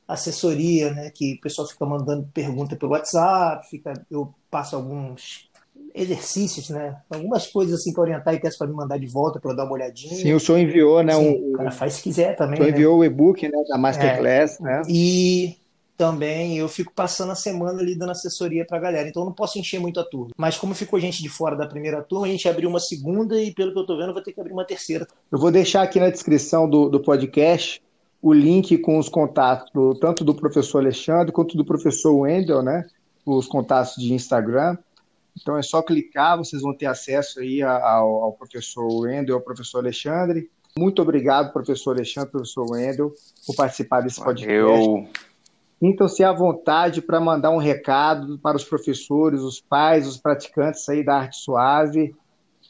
assessoria, né? Que o pessoal fica mandando pergunta pelo WhatsApp, fica, eu passo alguns exercícios, né? Algumas coisas assim para orientar e peço para me mandar de volta para eu dar uma olhadinha. Sim, o senhor enviou, né? Sim, um, cara, faz se quiser também. O senhor né? enviou o e-book né, da Masterclass, é, né? E também eu fico passando a semana ali dando assessoria para a galera, então eu não posso encher muito a turma. Mas como ficou gente de fora da primeira turma, a gente abriu uma segunda e pelo que eu estou vendo, vou ter que abrir uma terceira. Eu vou deixar aqui na descrição do, do podcast o link com os contatos, do, tanto do professor Alexandre quanto do professor Wendel, né? Os contatos de Instagram. Então é só clicar, vocês vão ter acesso aí ao, ao professor Wendel, ao professor Alexandre. Muito obrigado, professor Alexandre, professor Wendel, por participar desse podcast. Eu... Sintam-se à vontade para mandar um recado para os professores, os pais, os praticantes aí da arte suave.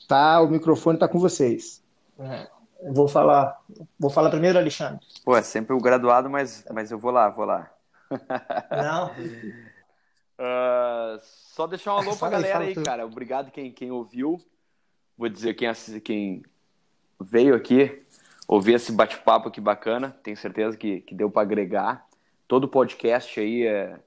Tá, o microfone está com vocês. É, vou falar, vou falar primeiro, Alexandre. Pô, é sempre o graduado, mas, mas eu vou lá, vou lá. Não. uh, só deixar um alô para a galera aí, cara. Obrigado quem, quem ouviu. Vou dizer quem, quem veio aqui ouvir esse bate-papo aqui bacana. Tenho certeza que, que deu para agregar. Todo podcast aí é,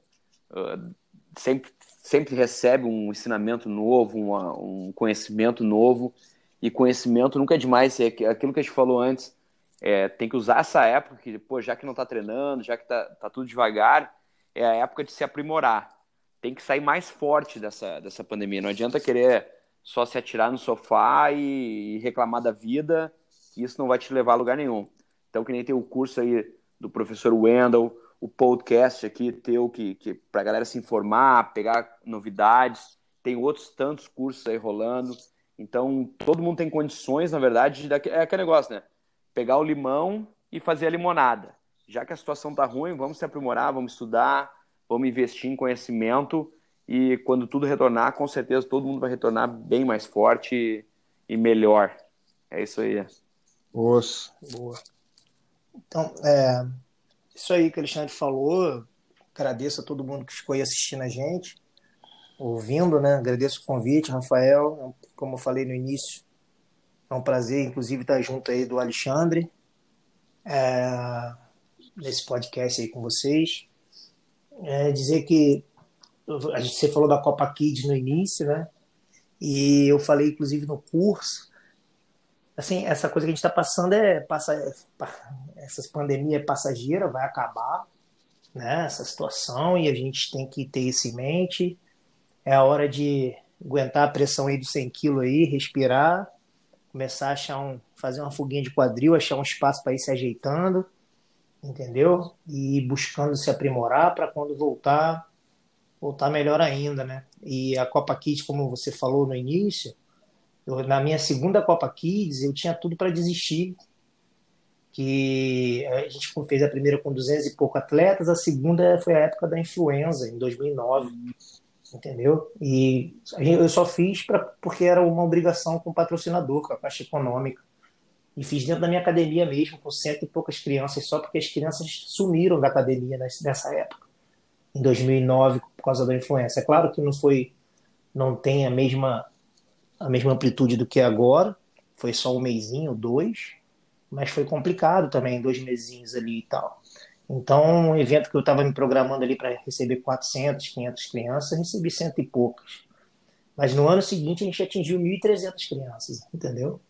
uh, sempre, sempre recebe um ensinamento novo, uma, um conhecimento novo. E conhecimento nunca é demais. É aquilo que a gente falou antes. É, tem que usar essa época que, pô, já que não está treinando, já que tá, tá tudo devagar, é a época de se aprimorar. Tem que sair mais forte dessa, dessa pandemia. Não adianta querer só se atirar no sofá e, e reclamar da vida, que isso não vai te levar a lugar nenhum. Então, que nem tem o curso aí do professor Wendell, o podcast aqui teu, que, que para a galera se informar, pegar novidades. Tem outros tantos cursos aí rolando. Então, todo mundo tem condições, na verdade, de, é aquele negócio, né? Pegar o limão e fazer a limonada. Já que a situação tá ruim, vamos se aprimorar, vamos estudar, vamos investir em conhecimento e quando tudo retornar, com certeza todo mundo vai retornar bem mais forte e melhor. É isso aí. Boas. Boa. Então, é, isso aí que o Alexandre falou. Agradeço a todo mundo que ficou aí assistindo a gente ouvindo, né? Agradeço o convite, Rafael. Como eu falei no início, é um prazer, inclusive, estar junto aí do Alexandre é, nesse podcast aí com vocês. É, dizer que a gente, você falou da Copa Kids no início, né? E eu falei, inclusive, no curso. Assim, essa coisa que a gente está passando é, passa, é, essa pandemia é passageira, vai acabar, né? Essa situação e a gente tem que ter isso em mente é a hora de aguentar a pressão aí dos 100 quilos aí, respirar, começar a achar um, fazer uma foguinha de quadril, achar um espaço para ir se ajeitando, entendeu? E buscando se aprimorar para quando voltar, voltar melhor ainda, né? E a Copa Kids, como você falou no início, eu, na minha segunda Copa Kids eu tinha tudo para desistir, que a gente fez a primeira com 200 e pouco atletas, a segunda foi a época da influenza, em 2009 entendeu? E eu só fiz pra, porque era uma obrigação com o patrocinador, com a Caixa Econômica. E fiz dentro da minha academia mesmo, com cento e poucas crianças, só porque as crianças sumiram da academia nessa época, em 2009, por causa da influência. É claro que não foi, não tem a mesma, a mesma amplitude do que agora, foi só um mêsinho, dois, mas foi complicado também, dois mesinhos ali e tal. Então, um evento que eu estava me programando ali para receber 400, 500 crianças, recebi cento e poucas. Mas no ano seguinte a gente atingiu 1.300 crianças, entendeu?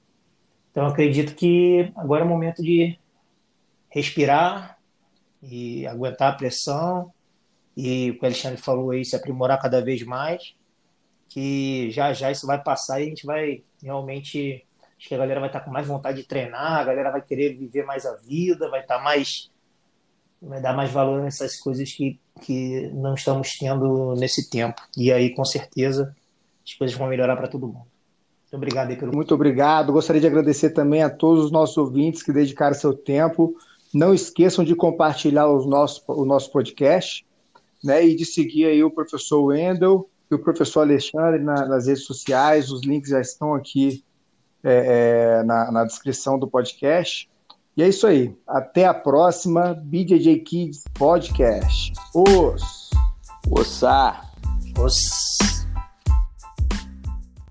Então, acredito que agora é o momento de respirar e aguentar a pressão e o que o Alexandre falou aí, se aprimorar cada vez mais, que já já isso vai passar e a gente vai realmente, acho que a galera vai estar com mais vontade de treinar, a galera vai querer viver mais a vida, vai estar mais vai dar mais valor nessas coisas que, que não estamos tendo nesse tempo. E aí, com certeza, as coisas vão melhorar para todo mundo. Muito obrigado aí pelo. Muito obrigado. Gostaria de agradecer também a todos os nossos ouvintes que dedicaram seu tempo. Não esqueçam de compartilhar os nossos, o nosso podcast né, e de seguir aí o professor Wendel o professor Alexandre na, nas redes sociais. Os links já estão aqui é, é, na, na descrição do podcast. E é isso aí. Até a próxima BJJ Kids Podcast. Os. Ossá. Os.